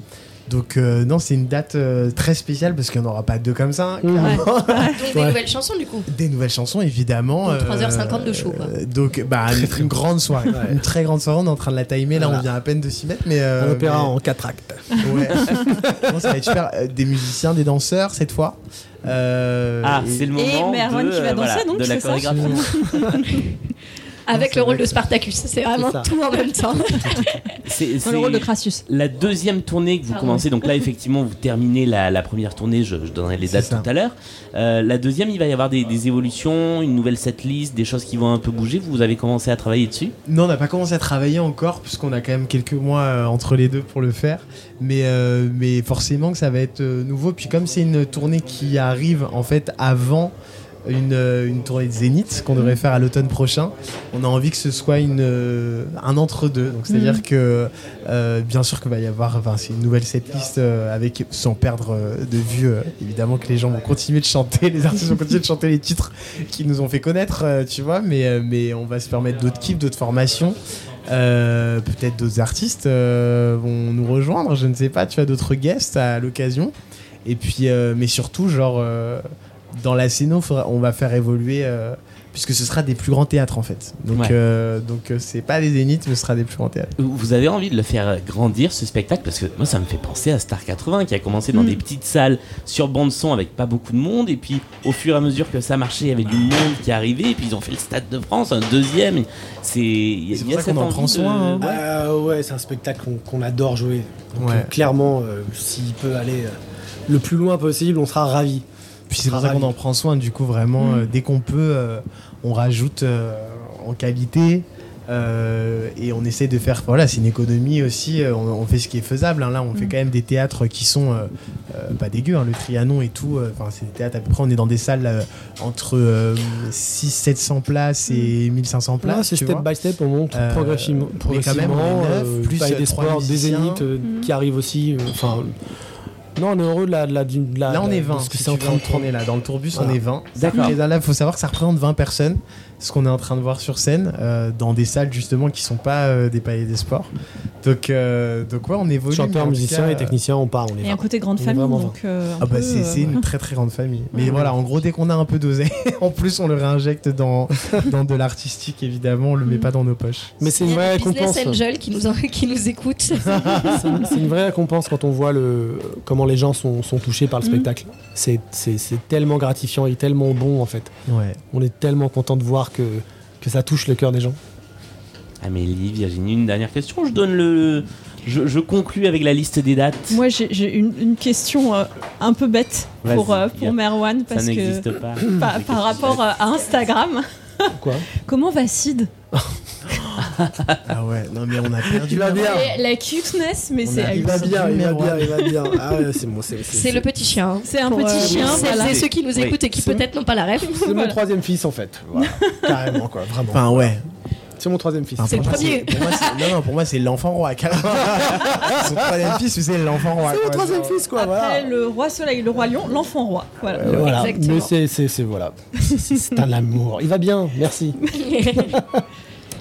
Donc euh, non, c'est une date euh, très spéciale parce qu'il n'y en aura pas deux comme ça. Mmh. Donc des Ouais. nouvelles chansons du coup. Des nouvelles chansons, évidemment. Donc 3h50 de show, quoi. euh, donc bah, une, une grande soirée, Ouais. une très grande soirée. On est en train de la timer. Là, Voilà. on vient à peine de s'y mettre, mais euh, Un opéra mais- en quatre actes. Ouais. Non, ça va être super. Euh, Des musiciens, des danseurs cette fois. Euh, Ah, et- c'est le moment Merwan de, qui va euh, danser, voilà, donc, de la c'est ça chorégraphie. Avec ça le rôle de Spartacus. C'est vraiment tout en même temps. C'est le rôle de Crassus. la deuxième tournée que vous Pardon. commencez. Donc là, effectivement, vous terminez la, la première tournée. Je, je donnerai les dates tout à l'heure. Euh, la deuxième, il va y avoir des, des évolutions, une nouvelle setlist, des choses qui vont un peu bouger. Vous avez commencé à travailler dessus? Non, on n'a pas commencé à travailler encore, puisqu'on a quand même quelques mois euh, entre les deux pour le faire. Mais, euh, mais forcément que ça va être euh, nouveau. Puis comme c'est une tournée qui arrive en fait avant une, euh, une tournée de Zénith qu'on devrait faire à l'automne prochain, on a envie que ce soit une, euh, un entre-deux. C'est-à-dire Mhm. que euh, bien sûr qu'il va y avoir, enfin une nouvelle setlist euh, avec, sans perdre de vue, euh, évidemment que les gens vont continuer de chanter, les artistes vont continuer de chanter les titres qui nous ont fait connaître, tu vois, mais, mais on va se permettre d'autres kiffs, d'autres formations. Euh, peut-être d'autres artistes euh, vont nous rejoindre, je ne sais pas, tu as d'autres guests à l'occasion. Et puis, euh, mais surtout, genre, dans la scéno, faudra- on va faire évoluer, euh, puisque ce sera des plus grands théâtres en fait. Donc, Ouais. euh, donc euh, c'est pas des zéniths, mais ce sera des plus grands théâtres. Vous avez envie de le faire grandir ce spectacle? Parce que moi ça me fait penser à Star 80 qui a commencé dans Mm. des petites salles sur bande son avec pas beaucoup de monde et puis au fur et à mesure que ça marchait il y avait du monde qui arrivait et puis ils ont fait le Stade de France un deuxième c'est il y a- qu'on en prend de- soin, hein. Ouais. Euh, ouais, c'est un spectacle qu'on adore jouer. Donc, Ouais. clairement, euh, s'il peut aller euh, le plus loin possible, on sera ravis. Puis c'est pour ça qu'on en prend soin, du coup, vraiment, euh, dès qu'on peut, euh, on rajoute euh, en qualité. euh, et on essaie de faire, voilà, c'est une économie aussi. euh, on, on fait ce qui est faisable. hein. Là, on fait quand même des théâtres qui sont euh, euh, pas dégueux, hein, le Trianon et tout. euh, Enfin, c'est des théâtres à peu près. On est dans des salles euh, entre 600-700 places et 1500 Là, places. c'est tu step vois. by step, on monte Euh, progressivement. mais quand même, on progressivement plus, des sports, des zéniths euh, qui arrivent aussi. euh, Enfin, Non, on est heureux de la. de la, du- de la- Là, on est de 20. ce que si c'est en train de est là. Dans le tourbus, Voilà. on est 20. D'accord. Et là, il faut savoir que ça représente 20 personnes. Ce qu'on est en train de voir sur scène, euh, dans des salles justement qui sont pas euh, des palais des sports. Donc, euh, donc ouais, on évolue. Chanteurs, musiciens et techniciens, on part. On est Et un 20. côté grande On famille, donc. euh, un Ah bah c'est euh, une très très grande famille. Mais voilà, en gros, dès qu'on a un peu d'oseille, en plus on le réinjecte dans, dans de l'artistique évidemment, on le met pas dans nos poches. Mais c'est une a vraie récompense. angels qui nous, en- qui nous une- c'est une vraie récompense quand on voit le, comment les gens sont, sont touchés par le Mhm. spectacle. C'est- C'est c'est tellement gratifiant et tellement bon en fait. Ouais. On est tellement content de voir que, que ça touche le cœur des gens. Amélie, Virginie, une dernière question. Je donne le. Je, je conclus avec la liste des dates. Moi, j'ai j'ai une, une question euh, un peu bête pour, euh, pour Merwan, Ça parce que n'existe pas. par, par rapport euh, à Instagram, Quoi? Comment va Sid? Ah ouais, non mais on a perdu. Il va bien. La cuteness, mais c'est Il va bien, il va bien, un. il va bien. Ah ouais, c'est bon, c'est C'est le petit chien. hein. C'est un petit euh, chien, et ceux qui nous écoutent et qui C'est- peut-être n'ont pas la rêve. c'est mon troisième fils en fait. Carrément quoi, vraiment. Enfin ouais. C'est mon troisième fils. C'est le premier. Pour moi, c'est- non non, pour moi c'est l'enfant roi. carrément. Son troisième fils, c'est l'enfant roi. C'est mon troisième fils quoi, Après voilà. le roi soleil, le roi lion, l'enfant roi. Voilà. Euh, voilà. Exactement. Mais c'est, c'est, c'est voilà. C'est c'est un amour. Il va bien, merci.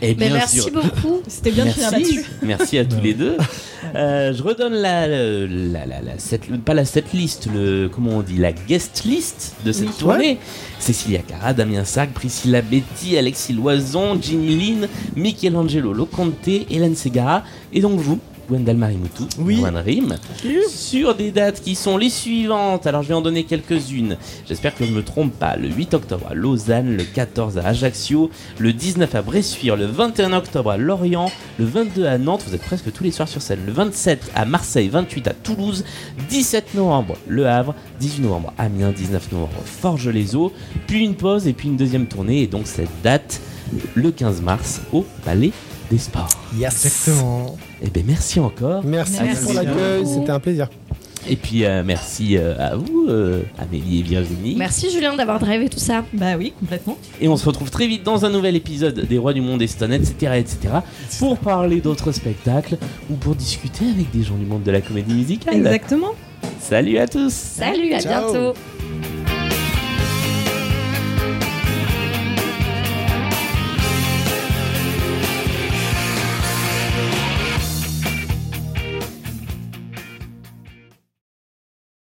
Et bien merci sûr. beaucoup. C'était bien de finir Merci, là-dessus. merci à tous les deux. Euh, je redonne la, la, la, la- la- cette- pas la set list, le comment on dit, la guest list de cette Oui. tournée. Cécilia Cara, Damien Sac, Priscilla Betty, Alexis Loison, Ginny Lynn, Michelangelo Loconte, Hélène Segara et donc vous. Gwendal Marimutu, Oui. Rim, sur des dates qui sont les suivantes. Alors je vais en donner quelques-unes. J'espère que je ne me trompe pas. Le 8 octobre à Lausanne, le 14 à Ajaccio, le 19 à Bressuire, le 21 octobre à Lorient, le 22 à Nantes, vous êtes presque tous les soirs sur scène, le 27 à Marseille, 28 à Toulouse, 17 novembre Le Havre, 18 novembre Amiens, 19 novembre Forges-les-Eaux, puis une pause et puis une deuxième tournée et donc cette date le 15 mars au Palais des Sports. Yes. Exactement. Et bien merci encore. Merci, Merci pour l'accueil, c'était un plaisir. Et puis euh, merci euh, à vous, euh, Amélie et Virginie. Merci Julien d'avoir drivé tout ça. Bah oui, complètement. Et on se retrouve très vite dans un nouvel épisode des Rois du Monde Eston, etc., etc., pour parler d'autres spectacles ou pour discuter avec des gens du monde de la comédie musicale. Exactement. Salut à tous Salut, à Ciao. bientôt.